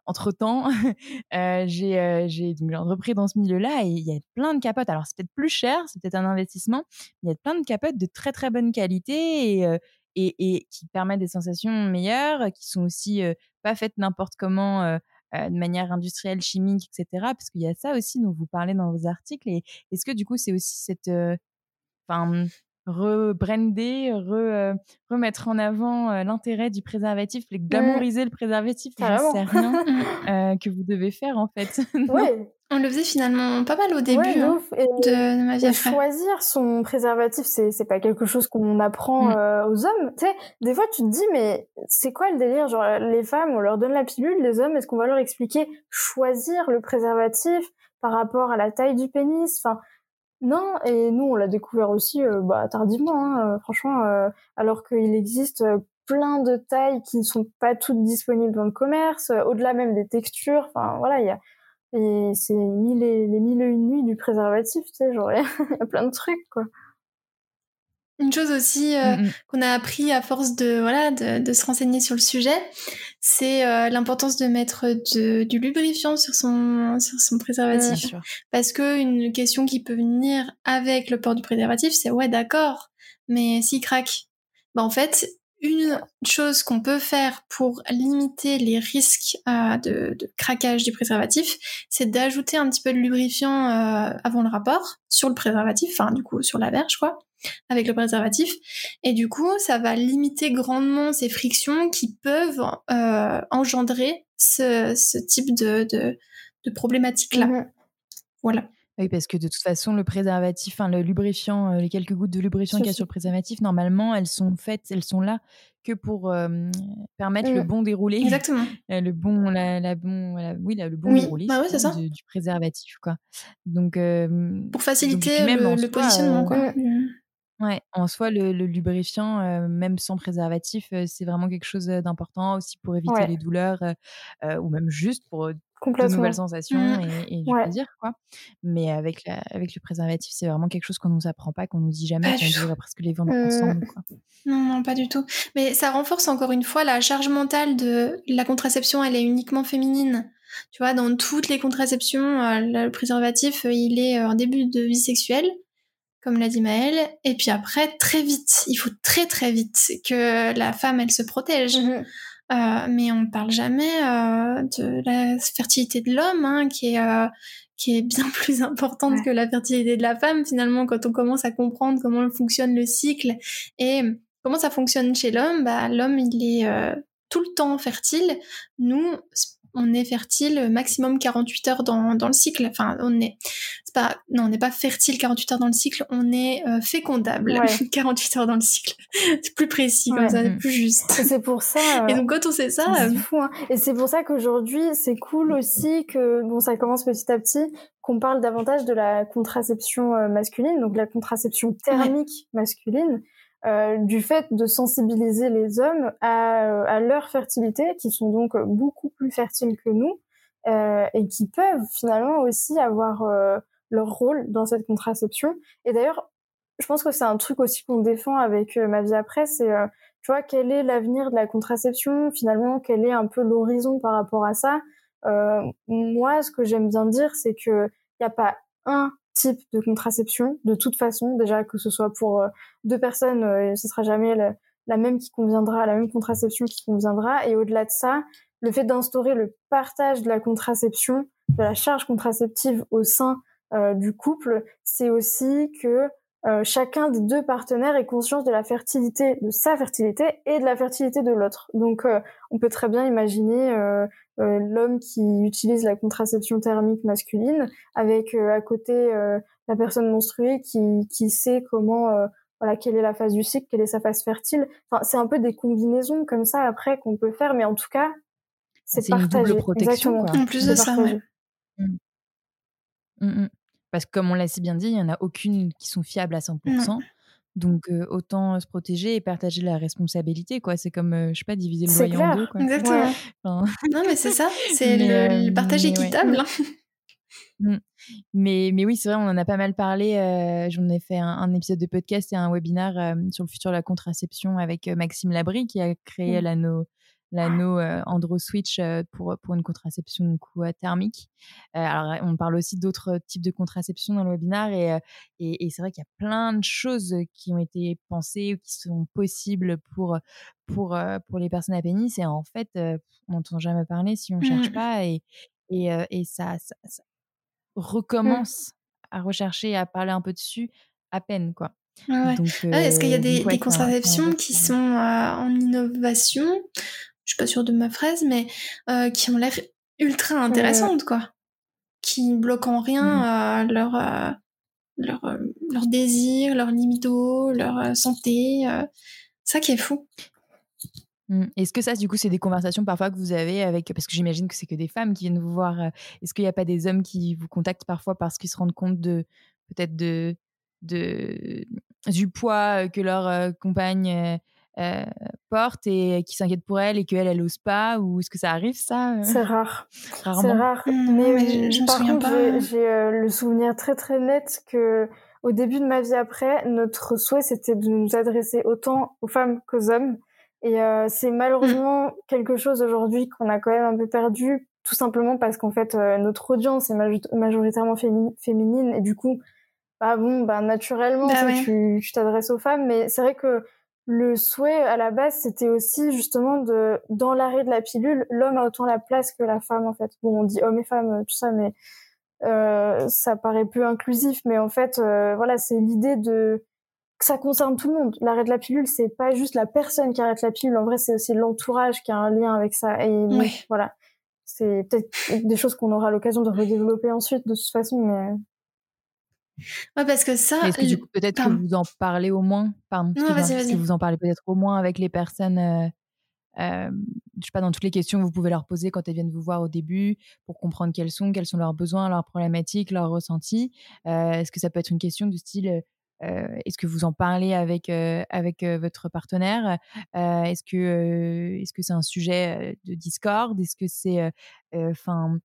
entre temps, euh, j'ai euh, entrepris dans ce milieu-là et il y a plein de capotes. Alors c'est peut-être plus cher, c'est peut-être un investissement, mais il y a plein de capotes de très très bonne qualité et, euh, et, et, qui permettent des sensations meilleures, qui sont aussi euh, pas faites n'importe comment. De manière industrielle, chimique, etc. Parce qu'il y a ça aussi dont vous parlez dans vos articles. Est-ce que du coup, c'est aussi cette, enfin, rebrander, re, euh, remettre en avant euh, l'intérêt du préservatif, mmh. glamouriser le préservatif, je sais rien euh, que vous devez faire en fait. ouais. On le faisait finalement pas mal au début hein, de, ma vie. choisir son préservatif, c'est pas quelque chose qu'on apprend mmh. aux hommes. Tu sais, des fois tu te dis mais c'est quoi le délire? Genre les femmes, on leur donne la pilule, les hommes, est-ce qu'on va leur expliquer choisir le préservatif par rapport à la taille du pénis? Enfin, non, et nous on l'a découvert aussi euh, bah, tardivement, hein, euh, franchement, euh, alors qu'il existe plein de tailles qui ne sont pas toutes disponibles dans le commerce, au-delà même des textures. Enfin voilà, il y a et c'est mille et, les mille et une nuits du préservatif, tu sais, genre il y a plein de trucs quoi. Une chose aussi euh, mm, mm. qu'on a appris à force de voilà de, de se renseigner sur le sujet, c'est euh, l'importance de mettre de, du lubrifiant sur son sur son préservatif. Parce que une question qui peut venir avec le port du préservatif, c'est ouais d'accord, mais s'il craque, bah en fait une chose qu'on peut faire pour limiter les risques euh, de, de, craquage du préservatif, c'est d'ajouter un petit peu de lubrifiant avant le rapport sur le préservatif, enfin du coup sur la verge quoi avec le préservatif. Et du coup, ça va limiter grandement ces frictions qui peuvent euh, engendrer ce, ce, type de, de, de problématique-là. Mhm. Voilà. Oui, parce que de toute façon, le préservatif, enfin, le lubrifiant, euh, les quelques gouttes de lubrifiant qu'il y a sur le préservatif, normalement, elles sont faites, elles sont là que pour euh, permettre le mm. bon déroulé. Exactement. le bon, la, la bon, oui, le bon déroulé bah ouais, ça. Du, du, préservatif, quoi. Donc, pour faciliter le, le, positionnement, quoi. Mm. Ouais, en soi, le, le lubrifiant, euh, même sans préservatif, euh, c'est vraiment quelque chose d'important aussi pour éviter ouais. les douleurs euh, ou même juste pour de nouvelles sensations mmh. et, et, du ouais. plaisir, quoi. Mais avec, la, avec le préservatif, c'est vraiment quelque chose qu'on nous apprend pas, qu'on nous dit jamais, qu'on devrait presque les vendre mmh. ensemble, quoi. Non, non, pas du tout. Mais ça renforce encore une fois la charge mentale de la contraception, elle est uniquement féminine. Tu vois, dans toutes les contraceptions, le préservatif, il est en début de vie sexuelle comme l'a dit Maëlle. Et puis après, très vite, il faut très très vite que la femme, elle se protège. Mm-hmm. Euh, mais on ne parle jamais euh, de la fertilité de l'homme, hein, qui est euh, qui est bien plus importante que la fertilité de la femme finalement quand on commence à comprendre comment fonctionne le cycle et comment ça fonctionne chez l'homme. Bah l'homme il est tout le temps fertile. Nous on est fertile maximum 48 heures dans, dans le cycle. Enfin, on est, pas, non, on n'est pas fertile 48 heures dans le cycle, on est euh, fécondable 48 heures dans le cycle. c'est plus précis comme ça, c'est plus juste. C'est pour ça. Et donc quand on sait ça, c'est euh, fou. Hein. Et c'est pour ça qu'aujourd'hui, c'est cool aussi que bon, ça commence petit à petit, qu'on parle davantage de la contraception euh, masculine, donc la contraception thermique masculine. Euh, du fait de sensibiliser les hommes à, euh, à, leur fertilité, qui sont donc beaucoup plus fertiles que nous, euh, et qui peuvent finalement aussi avoir euh, leur rôle dans cette contraception. Et d'ailleurs, je pense que c'est un truc aussi qu'on défend avec ma vie après, c'est, tu vois, quel est l'avenir de la contraception, finalement, quel est un peu l'horizon par rapport à ça? moi, ce que j'aime bien dire, c'est que il n'y a pas un type de contraception, de toute façon, déjà que ce soit pour euh, deux personnes, euh, ce sera jamais la, même qui conviendra, la même contraception qui conviendra. Et au-delà de ça, le fait d'instaurer le partage de la contraception, de la charge contraceptive au sein euh, du couple, c'est aussi que chacun des deux partenaires est conscient de la fertilité, de sa fertilité et de la fertilité de l'autre. Donc, on peut très bien imaginer euh, l'homme qui utilise la contraception thermique masculine, avec euh, à côté euh, la personne menstruée qui, qui sait comment voilà quelle est la phase du cycle, quelle est sa phase fertile. Enfin, c'est un peu des combinaisons comme ça après qu'on peut faire, mais en tout cas, c'est partagé. Une protection. En plus de, ça, ouais. Mmh. Mmh, mmh. Parce que comme on l'a si bien dit, il n'y en a aucune qui sont fiables à 100%. Donc autant se protéger et partager la responsabilité quoi. C'est comme je sais pas diviser le loyer en deux quoi. Exactement. non mais c'est ça, c'est le, partage équitable. Hein. Mmh. Mais, mais oui, c'est vrai, on en a pas mal parlé. J'en ai fait un, épisode de podcast et un webinaire sur le futur de la contraception avec Maxime Labry qui a créé mmh. la no, l'anneau euh, Andro Switch euh, pour, pour une contraception du coup, euh, thermique. alors, on parle aussi d'autres types de contraception dans le webinaire et, et, c'est vrai qu'il y a plein de choses qui ont été pensées ou qui sont possibles pour, pour, pour les personnes à pénis et en fait, on n'entend jamais parler si on ne cherche mmh. pas et, et, et ça, ça, mmh. recommence à rechercher et à parler un peu dessus à peine quoi. Ah est-ce qu'il y a des, des contraceptions qui sont en innovation? Je suis pas sûre de ma phrase, mais euh, qui ont l'air ultra intéressantes, quoi. Qui bloquent en rien mmh. euh, leur, euh, leur, leur désir, leur libido, leur santé. ça qui est fou. Mmh. Est-ce que ça, du coup, c'est des conversations parfois que vous avez avec, parce que j'imagine que c'est que des femmes qui viennent vous voir. Est-ce qu'il n'y a pas des hommes qui vous contactent parfois parce qu'ils se rendent compte de peut-être de, de du poids que leur compagne euh, porte et qui s'inquiète pour elle et qu'elle, elle n'ose pas Ou est-ce que ça arrive, ça euh? C'est rare. C'est rare. Mmh, mais, je, par contre, j'ai euh, le souvenir très très net que au début de ma vie après, notre souhait, c'était de nous adresser autant aux femmes qu'aux hommes. Et c'est malheureusement mmh. quelque chose aujourd'hui qu'on a quand même un peu perdu, tout simplement parce qu'en fait, notre audience est majoritairement féminine et du coup, bah bon, bah naturellement, bah tu t'adresses aux femmes. Mais c'est vrai que le souhait à la base, c'était aussi justement de, dans l'arrêt de la pilule, l'homme a autant la place que la femme en fait. Bon, on dit homme et femme, tout ça, mais euh, ça paraît peu inclusif. Mais en fait, euh, voilà, c'est l'idée de que ça concerne tout le monde. L'arrêt de la pilule, c'est pas juste la personne qui arrête la pilule. En vrai, c'est aussi l'entourage qui a un lien avec ça. Et voilà, c'est peut-être des choses qu'on aura l'occasion de redévelopper ensuite de toute façon, mais Ouais, parce que ça. Est-ce que du coup, peut-être que vous en parlez au moins Pardon. Non, vas-y, vas-y. vous en parlez peut-être au moins avec les personnes. Euh, euh, je sais pas, dans toutes les questions que vous pouvez leur poser quand elles viennent vous voir au début pour comprendre quels sont, quels sont leurs besoins, leurs problématiques, leurs ressentis. Euh, est-ce que ça peut être une question du style euh, est-ce que vous en parlez avec avec votre partenaire? Est-ce que est-ce que c'est un sujet de discorde? Est-ce que c'est enfin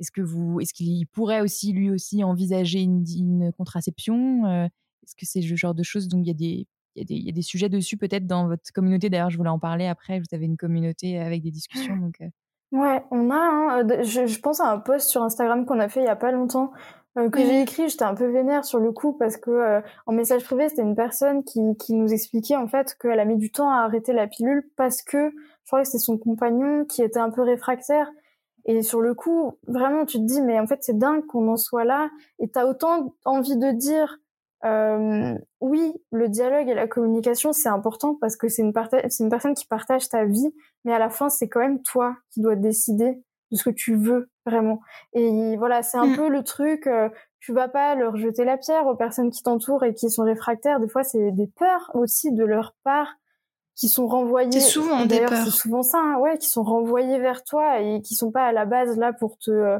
est-ce que vous, est-ce qu'il pourrait aussi lui aussi envisager une, contraception euh, Est-ce que c'est le genre de choses dont il y a des il y, a des, sujets dessus peut-être dans votre communauté? D'ailleurs, je voulais en parler après. Vous avez une communauté avec des discussions. Donc, euh. Ouais, on a. Hein, je, pense à un post sur Instagram qu'on a fait il y a pas longtemps euh, que j'ai écrit, j'étais un peu vénère sur le coup parce que euh, en message privé, c'était une personne qui, qui nous expliquait en fait qu'elle a mis du temps à arrêter la pilule parce que je crois que c'est son compagnon qui était un peu réfractaire. Et sur le coup, vraiment, tu te dis, mais en fait, c'est dingue qu'on en soit là. Et t'as autant envie de dire, euh, oui, le dialogue et la communication, c'est important parce que c'est une, c'est une personne qui partage ta vie, mais à la fin, c'est quand même toi qui dois décider de ce que tu veux vraiment. Et voilà, c'est un mm. peu le truc, euh, tu vas pas leur jeter la pierre aux personnes qui t'entourent et qui sont réfractaires. Des fois, c'est des peurs aussi de leur part qui sont renvoyées. C'est souvent des peurs. C'est souvent ça, hein, ouais, qui sont renvoyées vers toi et qui sont pas à la base là pour te, euh,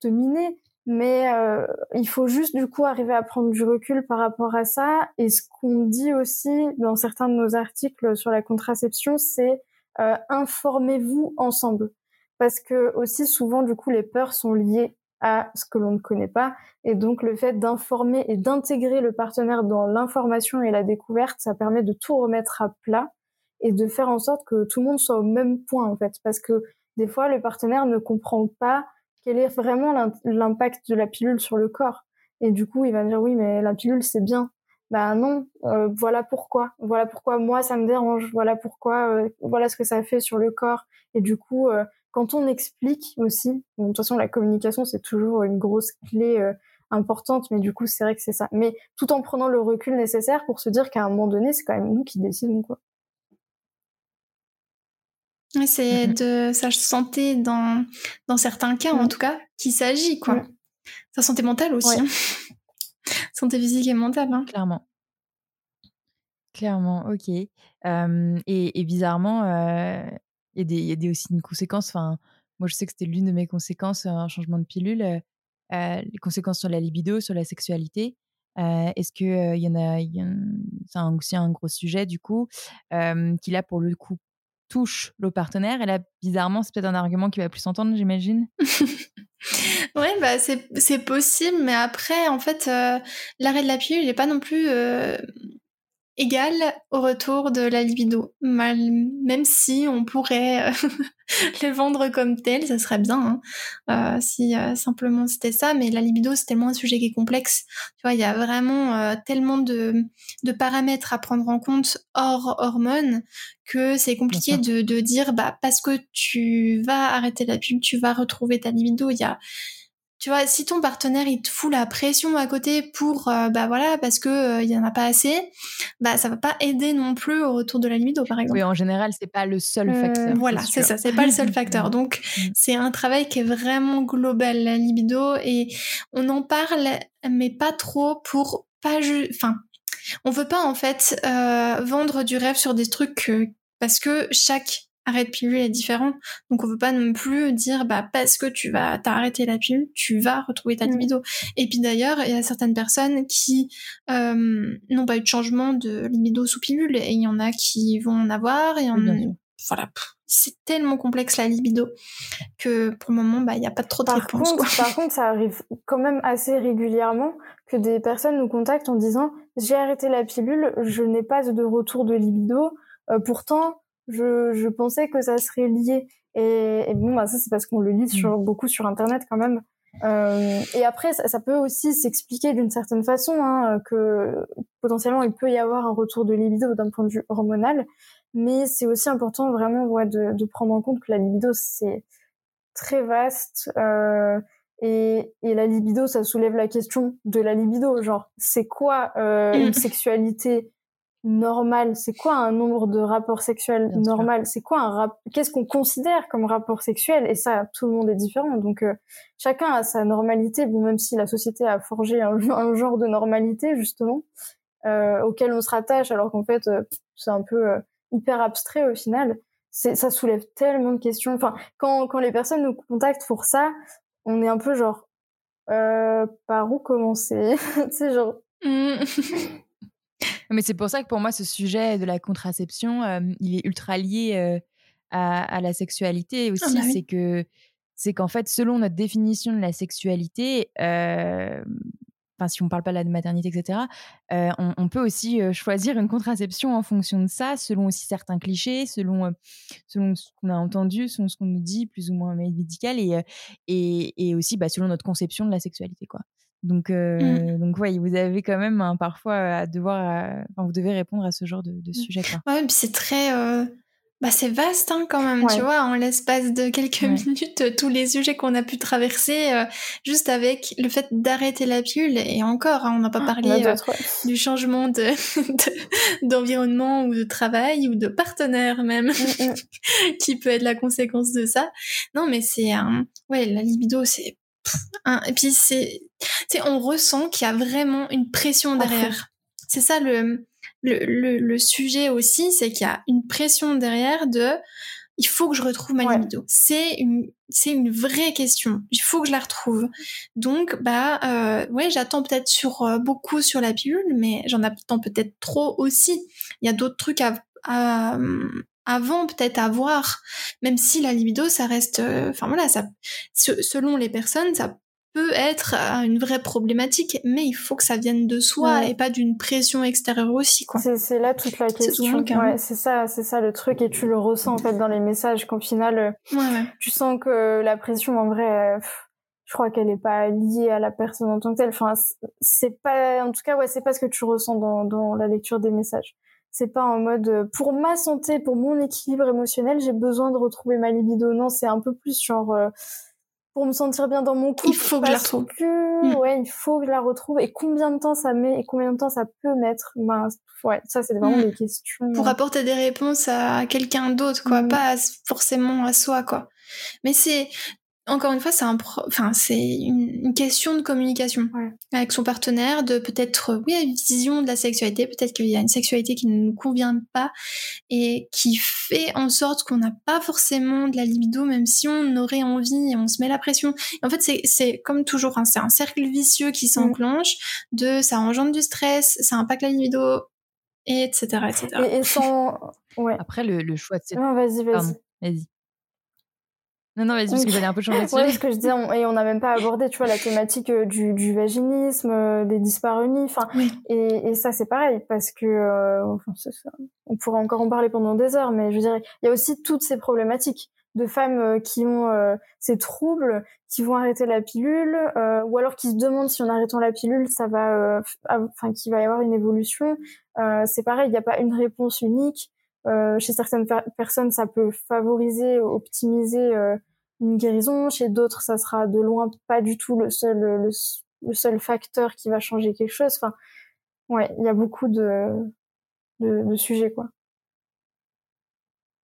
te miner. Mais euh, il faut juste du coup arriver à prendre du recul par rapport à ça. Et ce qu'on dit aussi dans certains de nos articles sur la contraception, c'est euh, informez-vous ensemble parce que aussi souvent du coup les peurs sont liées à ce que l'on ne connaît pas et donc le fait d'informer et d'intégrer le partenaire dans l'information et la découverte ça permet de tout remettre à plat et de faire en sorte que tout le monde soit au même point en fait. Parce que des fois le partenaire ne comprend pas quel est vraiment l'impact de la pilule sur le corps. Et du coup il va dire oui mais la pilule c'est bien. Bah non euh, voilà pourquoi. Voilà pourquoi moi ça me dérange. Voilà pourquoi euh, voilà ce que ça fait sur le corps. Et du coup euh, quand on explique aussi, de toute façon la communication c'est toujours une grosse clé euh, importante, mais du coup c'est vrai que c'est ça. Mais tout en prenant le recul nécessaire pour se dire qu'à un moment donné c'est quand même nous qui décidons quoi. C'est mm-hmm. de sa santé dans, dans certains cas, en mm. tout cas, qu'il s'agit, quoi. Mm. Sa santé mentale aussi. Hein. santé physique et mentale. Hein. Clairement. Clairement, ok. et, et, bizarrement, euh, il y, a des aussi une conséquence. Enfin, moi, je sais que c'était l'une de mes conséquences, un changement de pilule, euh, les conséquences sur la libido, sur la sexualité. Est-ce que il y en a, c'est aussi un gros sujet du coup, qui là pour le coup touche le partenaire. Et là, bizarrement, c'est peut-être un argument qui va plus s'entendre, j'imagine. oui, bah c'est possible, mais après, en fait, l'arrêt de la pilule, il n'est pas non plus égal au retour de la libido. Mal, même si on pourrait euh, le vendre comme tel, ça serait bien hein. euh, si euh, simplement c'était ça. Mais la libido, c'est tellement un sujet qui est complexe. Tu vois, il y a vraiment tellement de, de, paramètres à prendre en compte hors hormones que c'est compliqué de, de, dire bah parce que tu vas arrêter la pub, tu vas retrouver ta libido. Il y a tu vois, si ton partenaire il te fout la pression à côté pour euh, bah voilà parce que euh, il y en a pas assez, bah ça va pas aider non plus au retour de la libido par exemple. Oui, en général, c'est pas le seul euh, facteur. voilà, c'est ça, c'est pas le seul facteur. Donc mm. c'est un travail qui est vraiment global la libido et on en parle mais pas trop pour pas enfin on veut pas en fait vendre du rêve sur des trucs parce que chaque arrêt de pilule est différent. Donc on veut pas non plus dire bah parce que tu vas t'arrêter la pilule, tu vas retrouver ta mm. libido. Et puis d'ailleurs, il y a certaines personnes qui euh, n'ont pas eu de changement de libido sous pilule et il y en a qui vont en avoir et en voilà, c'est tellement complexe la libido que pour le moment bah il y a pas trop de par réponse. Contre, par contre, ça arrive quand même assez régulièrement que des personnes nous contactent en disant j'ai arrêté la pilule, je n'ai pas de retour de libido. Euh, pourtant, je, je pensais que ça serait lié. Et, et bon, bah, ça, c'est parce qu'on le lit sur, mm. beaucoup sur Internet quand même. Euh, et après, ça, ça peut aussi s'expliquer d'une certaine façon hein, que potentiellement il peut y avoir un retour de libido d'un point de vue hormonal, mais c'est aussi important vraiment ouais, de, de, prendre en compte que la libido c'est très vaste euh, et, et, la libido ça soulève la question de la libido, genre c'est quoi euh, une sexualité normal C'est quoi un nombre de rapports sexuels normal? C'est quoi un rap Qu'est-ce qu'on considère comme rapport sexuel? Et ça, tout le monde est différent. Donc euh, chacun a sa normalité. Bon, même si la société a forgé un, genre de normalité justement euh, auquel on se rattache, alors qu'en fait euh, c'est un peu euh, hyper abstrait au final. C'est, ça soulève tellement de questions. Enfin, quand quand les personnes nous contactent pour ça, on est un peu genre par où commencer? C'est genre. Mais c'est pour ça que pour moi, ce sujet de la contraception, euh, il est ultra lié euh, à, la sexualité ah aussi. Bah c'est que c'est qu'en fait, selon notre définition de la sexualité, euh, enfin si on parle pas de la maternité, etc., on, peut aussi choisir une contraception en fonction de ça, selon aussi certains clichés, selon, selon ce qu'on a entendu, selon ce qu'on nous dit, plus ou moins médical, et, et, et aussi bah, selon notre conception de la sexualité. Quoi. Donc, Mmh. donc ouais, vous avez quand même hein, parfois à devoir, vous devez répondre à ce genre de, de Mmh. sujet. Quoi. Ouais, puis c'est très, bah, c'est vaste hein, quand même, tu vois, en l'espace de quelques minutes, euh, tous les sujets qu'on a pu traverser, euh, juste avec le fait d'arrêter la pilule, et encore, hein, on n'a pas parlé euh, du changement de, d'environnement ou de travail ou de partenaire même, mm, mm. qui peut être la conséquence de ça. Non, mais c'est. Ouais, la libido, c'est... Et puis c'est... On ressent qu'il y a vraiment une pression derrière. C'est ça le le, le, sujet aussi, c'est qu'il y a une pression derrière de il faut que je retrouve ma libido. C'est une c'est une vraie question. Il faut que je la retrouve. Donc bah euh, ouais, j'attends peut-être sur euh, beaucoup sur la pilule, mais j'en attends peut-être trop aussi. Il y a d'autres trucs à, avant peut-être à voir, même si la libido ça reste, euh, enfin voilà, ça selon les personnes ça peut être une vraie problématique, mais il faut que ça vienne de soi et pas d'une pression extérieure aussi, quoi. C'est là toute la question. Ouais, c'est ça, c'est ça le truc, et tu le ressens en fait dans les messages qu'au final, euh, tu sens que la pression en vrai, euh, je crois qu'elle est pas liée à la personne en tant que telle. Enfin, c'est pas, en tout cas, ouais, c'est pas ce que tu ressens dans, dans la lecture des messages. C'est pas en mode euh, pour ma santé, pour mon équilibre émotionnel, j'ai besoin de retrouver ma libido. Non, c'est un peu plus genre pour me sentir bien dans mon couple. Il faut que je la retrouve. Mm. Ouais, il faut que je la retrouve. Et combien de temps ça met et combien de temps ça peut mettre? Ben, Ouais, ça c'est vraiment mm. des questions. Pour apporter des réponses à quelqu'un d'autre, quoi, mm. pas forcément à soi, quoi. Mais c'est encore une fois, c'est un enfin, c'est une, question de communication avec son partenaire, de peut-être, oui, une vision de la sexualité, peut-être qu'il y a une sexualité qui ne nous convient pas et qui fait en sorte qu'on n'a pas forcément de la libido, même si on aurait envie et on se met la pression. en fait, c'est comme toujours, hein, c'est un cercle vicieux qui mm. s'enclenche de ça engendre du stress, ça impacte la libido, et etc. etc. Et, sans... ouais. Après, le, le choix de cette... Non, vas-y, vas-y. Vas-y. Non, non, vas-y, parce que j'allais un peu changer de sujet. ce que je dis, et on n'a même pas abordé, tu vois, la thématique euh, du, du vaginisme, euh, des dyspareunies, enfin, et, et ça, c'est pareil, parce que, euh, enfin, ça. on pourrait encore en parler pendant des heures, mais je dirais, il y a aussi toutes ces problématiques de femmes qui ont ces troubles, qui vont arrêter la pilule, ou alors qui se demandent si en arrêtant la pilule, ça va, enfin, qu'il va y avoir une évolution. c'est pareil, il n'y a pas une réponse unique. Euh, chez certaines personnes, ça peut favoriser, optimiser euh, une guérison. Chez d'autres, ça sera de loin pas du tout le seul, le, seul facteur qui va changer quelque chose. Enfin, ouais, il y a beaucoup de, de, sujets, quoi.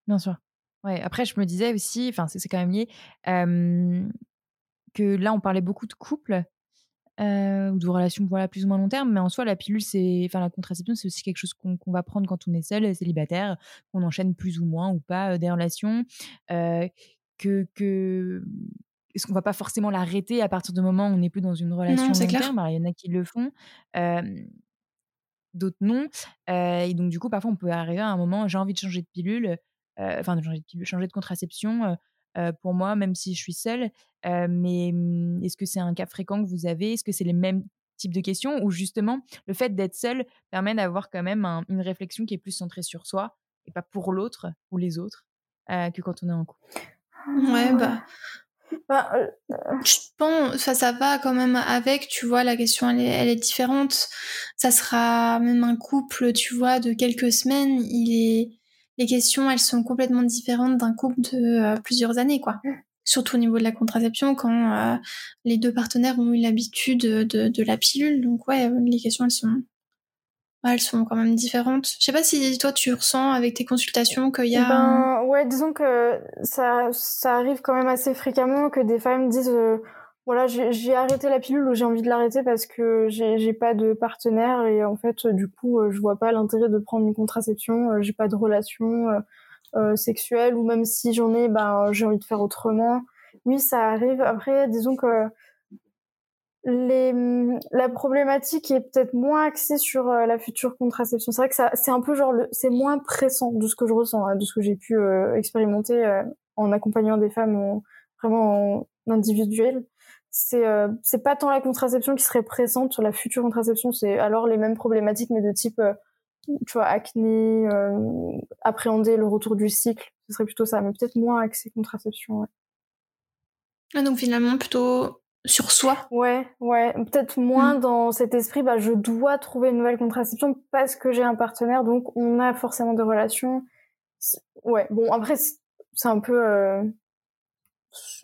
Bien sûr. Ouais. Après, je me disais aussi, enfin, c'est quand même lié, que là, on parlait beaucoup de couple euh, ou de relations voilà, plus ou moins long terme. Mais en soi, la pilule, c'est, enfin, la contraception, c'est aussi quelque chose qu'on va prendre quand on est seul, célibataire, qu'on enchaîne plus ou moins ou pas euh, des relations. Euh, que, que est-ce qu'on va pas forcément l'arrêter à partir du moment où on n'est plus dans une relation long terme? Il y en a qui le font. D'autres non. et donc, du coup, parfois, on peut arriver à un moment, j'ai envie de changer de pilule, enfin, de changer de pilule, changer de contraception pour moi, même si je suis seule. mais mmh, est-ce que c'est un cas fréquent que vous avez? Est-ce que c'est les mêmes types de questions? Ou justement le fait d'être seule permet d'avoir quand même une réflexion qui est plus centrée sur soi et pas pour l'autre ou les autres que quand on est en couple? Ouais, bah. bah je pense, ça, ça va quand même avec, tu vois, la question elle est, elle est différente. Ça sera même un couple, tu vois, de quelques semaines, il est, les questions, elles sont complètement différentes d'un couple de euh, plusieurs années, quoi. Surtout au niveau de la contraception, quand euh, les deux partenaires ont eu l'habitude de, la pilule. Donc ouais, les questions, elles sont, elles sont quand même différentes. Je sais pas si toi tu ressens avec tes consultations qu'il y a. Ben ouais, disons que ça, ça arrive quand même assez fréquemment que des femmes disent. Euh, voilà, j'ai arrêté la pilule ou j'ai envie de l'arrêter parce que j'ai pas de partenaire et en fait, du coup, euh, je vois pas l'intérêt de prendre une contraception. Euh, j'ai pas de relation euh, sexuelle ou même si j'en ai, ben j'ai envie de faire autrement. Oui, ça arrive. Après, disons que la problématique est peut-être moins axée sur la future contraception. C'est vrai que c'est un peu genre, c'est moins pressant de ce que je ressens, hein, de ce que j'ai pu expérimenter en accompagnant des femmes vraiment en individuel c'est euh, c'est pas tant la contraception qui serait présente sur la future contraception c'est alors les mêmes problématiques mais de type euh, tu vois acné euh, appréhender le retour du cycle ce serait plutôt ça mais peut-être moins axé contraception ouais. Ah, donc finalement plutôt sur soi. Ouais, ouais, peut-être moins mm. dans cet esprit, bah, je dois trouver une nouvelle contraception parce que j'ai un partenaire, donc on a forcément des relations. Ouais, bon, après, c'est un peu.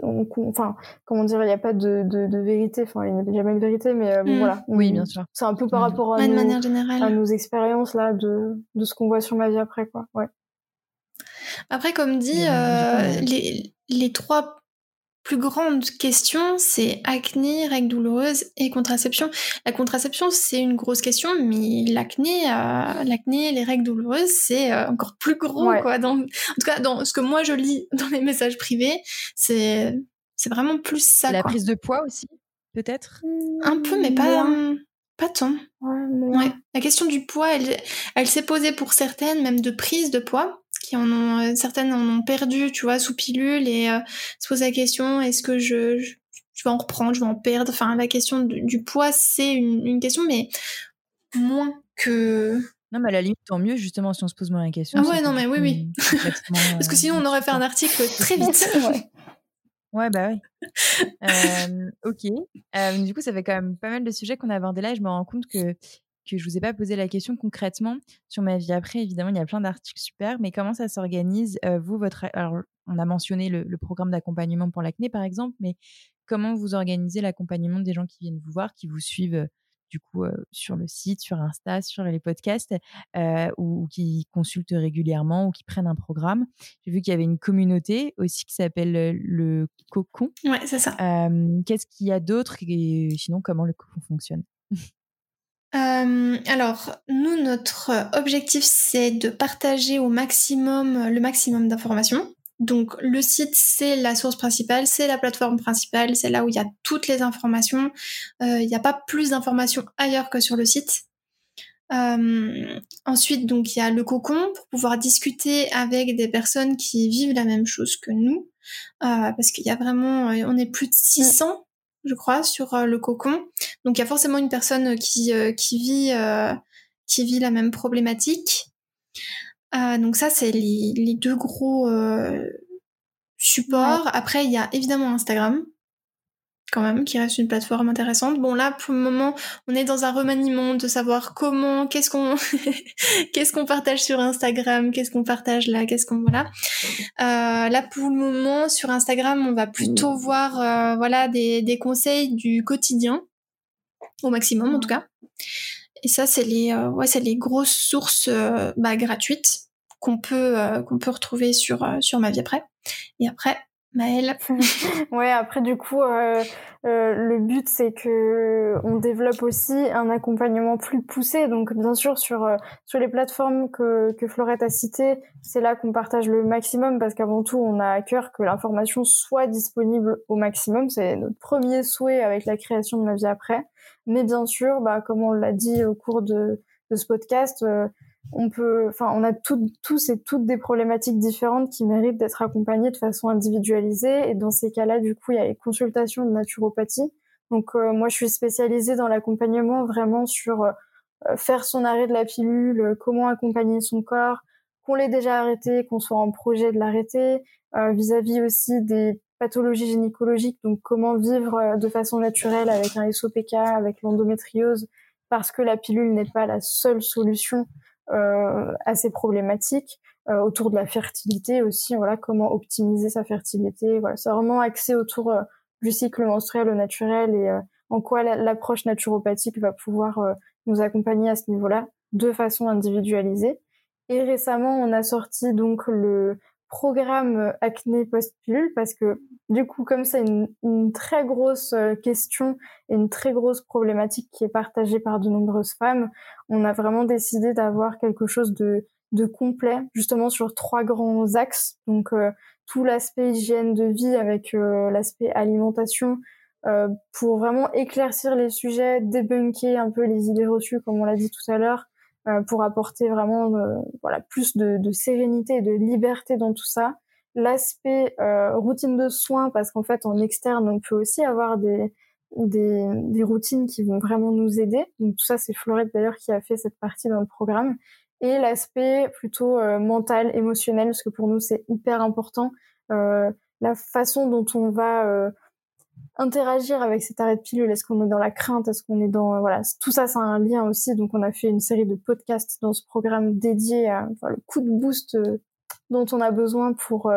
Euh, enfin, comment dire, il n'y a pas de, de, vérité, enfin, il n'y a jamais de vérité, mais bon, mm. voilà. Oui, bien sûr. C'est un peu par rapport à, nos, à nos expériences, là, de, de ce qu'on voit sur ma vie après, quoi. Ouais. Après, comme dit, euh, les, les trois plus grande question, c'est acné, règles douloureuses et contraception. La contraception, c'est une grosse question, mais l'acné, euh, l'acné, les règles douloureuses, c'est euh, encore plus gros, quoi. Dans, en tout cas, dans ce que moi je lis dans les messages privés, c'est, c'est vraiment plus ça. La prise de poids aussi, peut-être? Un peu, mais pas. Pas tant. Ouais, La question du poids, elle, elle s'est posée pour certaines, même de prise de poids qui en ont euh, certaines en ont perdu, tu vois, sous pilule et euh, se pose la question est-ce que je, je, vais en reprendre, je vais en perdre? Enfin, la question du, poids c'est une, une, question, mais moins que non, mais à la limite, tant mieux, justement, si on se pose moins la question. Ah ouais, non, mais oui, oui. Parce que sinon, on aurait fait un article très vite. ouais. ouais, bah oui. Euh, ok. du coup, ça fait quand même pas mal de sujets qu'on a abordés là et je me rends compte que que je vous ai pas posé la question concrètement sur ma vie après. Évidemment, il y a plein d'articles super, mais comment ça s'organise euh, Vous, votre alors, on a mentionné le, programme d'accompagnement pour l'acné par exemple, mais comment vous organisez l'accompagnement des gens qui viennent vous voir, qui vous suivent euh, du coup euh, sur le site, sur Insta, sur les podcasts, ou, qui consultent régulièrement ou qui prennent un programme? J'ai vu qu'il y avait une communauté aussi qui s'appelle le Cocon. Ouais, c'est ça. Qu'est-ce qu'il y a d'autre et sinon comment le Cocon fonctionne? euh, alors, nous, notre objectif, c'est de partager au maximum le maximum d'informations. Donc, le site, c'est la source principale, c'est la plateforme principale, c'est là où il y a toutes les informations. Euh, il n'y a pas plus d'informations ailleurs que sur le site. Euh, ensuite, donc, il y a le cocon pour pouvoir discuter avec des personnes qui vivent la même chose que nous. parce qu'il y a vraiment, on est plus de 600 je crois, sur euh, le cocon. Donc il y a forcément une personne qui, euh, qui, vit, euh, qui vit la même problématique. donc ça, c'est les, les, deux gros supports. Après, il y a évidemment Instagram quand même, qui reste une plateforme intéressante. Bon là, pour le moment, on est dans un remaniement de savoir comment, qu'est-ce qu'on, qu'est-ce qu'on partage sur Instagram, qu'est-ce qu'on partage là, qu'est-ce qu'on voilà. Euh, là, pour le moment, sur Instagram, on va plutôt mmh. voir, euh, voilà, des, des conseils du quotidien, au maximum en tout cas. Et ça, c'est les, euh, ouais, c'est les grosses sources bah, gratuites qu'on peut, qu'on peut retrouver sur sur ma vie après. Et après, Maëlle Ouais, après du coup, euh, euh, le but c'est que on développe aussi un accompagnement plus poussé. Donc bien sûr sur euh, sur les plateformes que que Florette a citées, c'est là qu'on partage le maximum parce qu'avant tout on a à cœur que l'information soit disponible au maximum. C'est notre premier souhait avec la création de ma vie après. Mais bien sûr, bah comme on l'a dit au cours de de ce podcast, euh, on peut, enfin, on a tous et toutes des problématiques différentes qui méritent d'être accompagnées de façon individualisée. Et dans ces cas-là, du coup, il y a les consultations de naturopathie. Donc, euh, moi, je suis spécialisée dans l'accompagnement vraiment sur euh, faire son arrêt de la pilule, euh, comment accompagner son corps, qu'on l'ait déjà arrêté, qu'on soit en projet de l'arrêter, vis-à-vis aussi des pathologies gynécologiques, donc comment vivre de façon naturelle avec un SOPK, avec l'endométriose, parce que la pilule n'est pas la seule solution euh, assez problématiques euh, autour de la fertilité aussi. Voilà, comment optimiser sa fertilité. Voilà, c'est vraiment axé autour euh, du cycle menstruel au naturel et en quoi l'approche naturopathique va pouvoir nous accompagner à ce niveau-là de façon individualisée. Et récemment, on a sorti donc le programme acné post-pilule parce que du coup, comme c'est une, une, très grosse euh, question et une très grosse problématique qui est partagée par de nombreuses femmes, on a vraiment décidé d'avoir quelque chose de, de complet, justement sur trois grands axes. Donc euh, tout l'aspect hygiène de vie avec euh, l'aspect alimentation, pour vraiment éclaircir les sujets, débunker un peu les idées reçues, comme on l'a dit tout à l'heure, pour apporter vraiment voilà plus de, de sérénité et de liberté dans tout ça l'aspect euh, routine de soins, parce qu'en fait, en externe, on peut aussi avoir des, des, des, routines qui vont vraiment nous aider. Donc tout ça, c'est Florette d'ailleurs qui a fait cette partie dans le programme. Et l'aspect plutôt euh, mental, émotionnel, parce que pour nous, c'est hyper important. Euh, la façon dont on va interagir avec cet arrêt de pilule? Est-ce qu'on est dans la crainte? Est-ce qu'on est dans voilà tout ça, c'est un lien aussi. Donc on a fait une série de podcasts dans ce programme dédié à le coup de boost dont on a besoin pour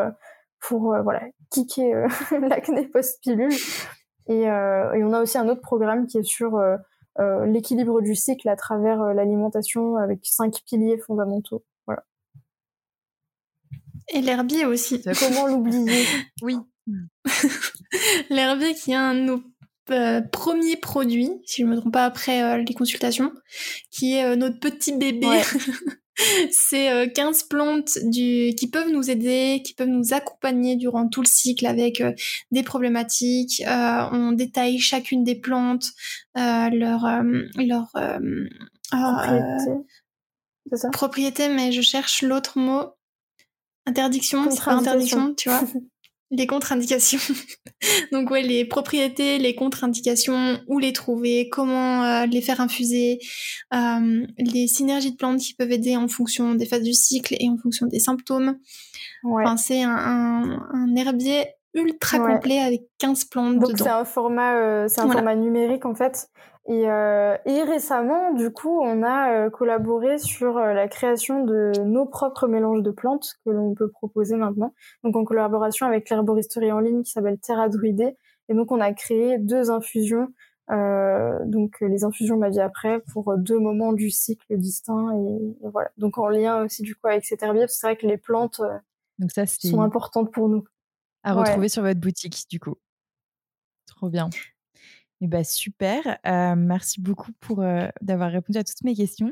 pour voilà kicker l'acné post pilule. Et, et, on a aussi un autre programme qui est sur l'équilibre du cycle à travers l'alimentation avec cinq piliers fondamentaux. Et l'herbier aussi. Comment l'oublier? Oui. l'herbier qui est un de nos euh, premiers produits, si je ne me trompe pas après euh, les consultations, qui est euh, notre petit bébé. C'est 15 plantes du... qui peuvent nous aider, qui peuvent nous accompagner durant tout le cycle avec des problématiques. on détaille chacune des plantes, leur, leur propriété. propriété, mais je cherche l'autre mot. Interdiction, c'est pas interdiction, tu vois. les contre-indications. Donc ouais, les propriétés, les contre-indications, où les trouver, comment euh, les faire infuser, euh, les synergies de plantes qui peuvent aider en fonction des phases du cycle et en fonction des symptômes. Ouais. Enfin, c'est un, un, herbier ultra complet avec 15 plantes Donc c'est un format, euh, c'est un format numérique en fait. Et, euh, et, récemment, du coup, on a euh, collaboré sur euh, la création de nos propres mélanges de plantes que l'on peut proposer maintenant. Donc en collaboration avec l'herboristerie en ligne qui s'appelle Terra Druidée. Et donc on a créé deux infusions, euh, donc les infusions ma vie après, pour deux moments du cycle distincts. Et, voilà. Donc en lien aussi du coup avec cet herbier, parce que c'est vrai que les plantes donc ça, sont importantes pour nous. À retrouver sur votre boutique, du coup. Trop bien. Eh ben, super, euh, merci beaucoup pour euh, d'avoir répondu à toutes mes questions.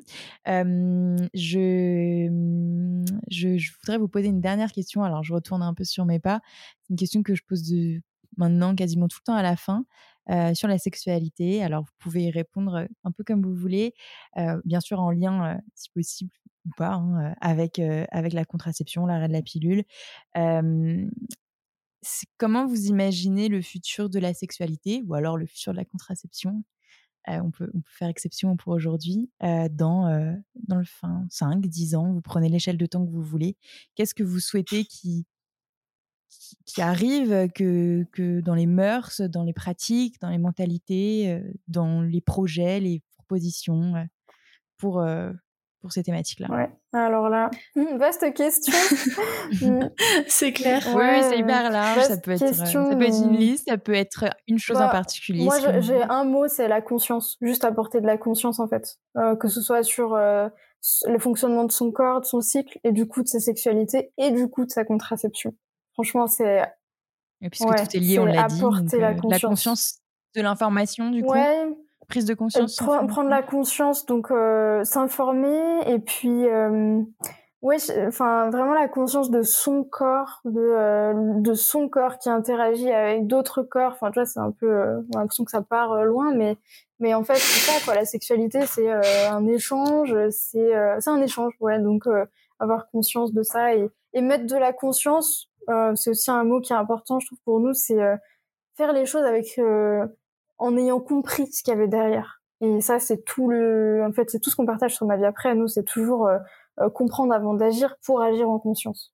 Euh, je, je, je, voudrais vous poser une dernière question. Alors, je retourne un peu sur mes pas. C'est une question que je pose de, maintenant quasiment tout le temps à la fin sur la sexualité. Alors, vous pouvez y répondre un peu comme vous voulez, bien sûr en lien, si possible ou pas, hein, avec, avec la contraception, l'arrêt de la pilule comment vous imaginez le futur de la sexualité ou alors le futur de la contraception? On, peut, on, peut, faire exception pour aujourd'hui. dans, dans le fin 5, 10 ans, vous prenez l'échelle de temps que vous voulez. Qu'est-ce que vous souhaitez qui, qui, arrive que, que dans les mœurs, dans les pratiques, dans les mentalités, dans les projets, les propositions pour, pour ces thématiques-là Ouais, alors là, vaste question. C'est clair. oui, c'est hyper large. Ça peut, être, ça peut être une liste, ça peut être une chose en bah, particulier. Moi, j'ai un mot, c'est la conscience. Juste apporter de la conscience, en fait. Euh, que ce soit sur euh, le fonctionnement de son corps, de son cycle, et du coup de sa sexualité, et du coup de sa contraception. Franchement, c'est. Et puisque tout est lié, on l'a dit. Donc, la, conscience. la conscience de l'information, du coup. Prise de conscience prendre la conscience donc euh, s'informer et puis euh, ouais enfin vraiment la conscience de son corps de euh, de son corps qui interagit avec d'autres corps. Enfin tu vois c'est un peu euh, on a l'impression que ça part loin mais mais en fait c'est ça quoi. La sexualité c'est un échange c'est c'est un échange ouais. Donc avoir conscience de ça et et mettre de la conscience c'est aussi un mot qui est important je trouve pour nous c'est faire les choses avec en ayant compris ce qu'il y avait derrière. Et ça, c'est tout le, en fait, c'est tout ce qu'on partage sur ma vie après. Nous, c'est toujours euh, euh, comprendre avant d'agir pour agir en conscience.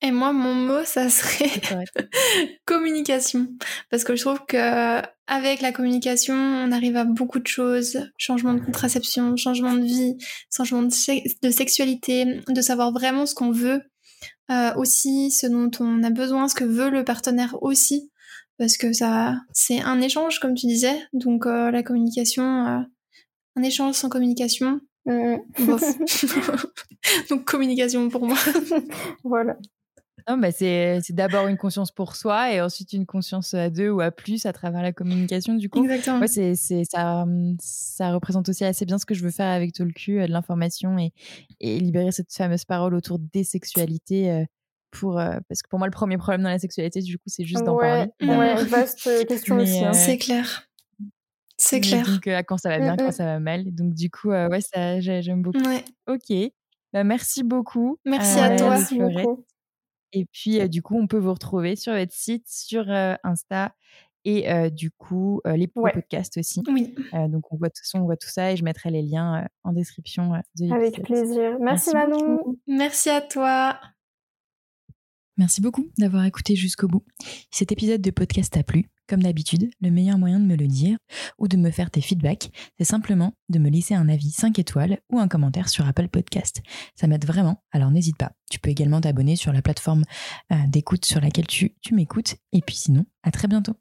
Et moi, mon mot, ça serait communication, parce que je trouve que avec la communication, on arrive à beaucoup de choses changement de contraception, changement de vie, changement de, de sexualité, de savoir vraiment ce qu'on veut, euh, aussi ce dont on a besoin, ce que veut le partenaire aussi parce que ça, c'est un échange, comme tu disais. Donc euh, la communication, euh, un échange sans communication, mmh. bof. Donc communication pour moi. voilà. Non, bah c'est, c'est d'abord une conscience pour soi et ensuite une conscience à deux ou à plus à travers la communication. Du coup, Exactement. Ouais, c'est, c'est, ça, ça représente aussi assez bien ce que je veux faire avec Tolku, euh, de l'information et, et libérer cette fameuse parole autour des sexualités pour euh, parce que pour moi le premier problème dans la sexualité du coup c'est juste d'en parler ouais vaste euh, question aussi hein. Euh, c'est clair. C'est clair. donc quand ça va bien quand ça va mal. Donc du coup ouais ça j'aime beaucoup. Ouais. ok. Bah, merci beaucoup merci à toi. Et puis du coup on peut vous retrouver sur votre site sur Insta et du coup les podcasts aussi. Oui. Donc on voit toute façon on voit tout ça et je mettrai les liens en description de avec plaisir. Merci, merci Manon. merci à toi Merci beaucoup d'avoir écouté jusqu'au bout. Si cet épisode de podcast t'a plu, comme d'habitude, le meilleur moyen de me le dire ou de me faire tes feedbacks, c'est simplement de me laisser un avis 5 étoiles ou un commentaire sur Apple Podcast. Ça m'aide vraiment, alors n'hésite pas. Tu peux également t'abonner sur la plateforme euh, d'écoute sur laquelle tu, tu m'écoutes. Et puis sinon, à très bientôt.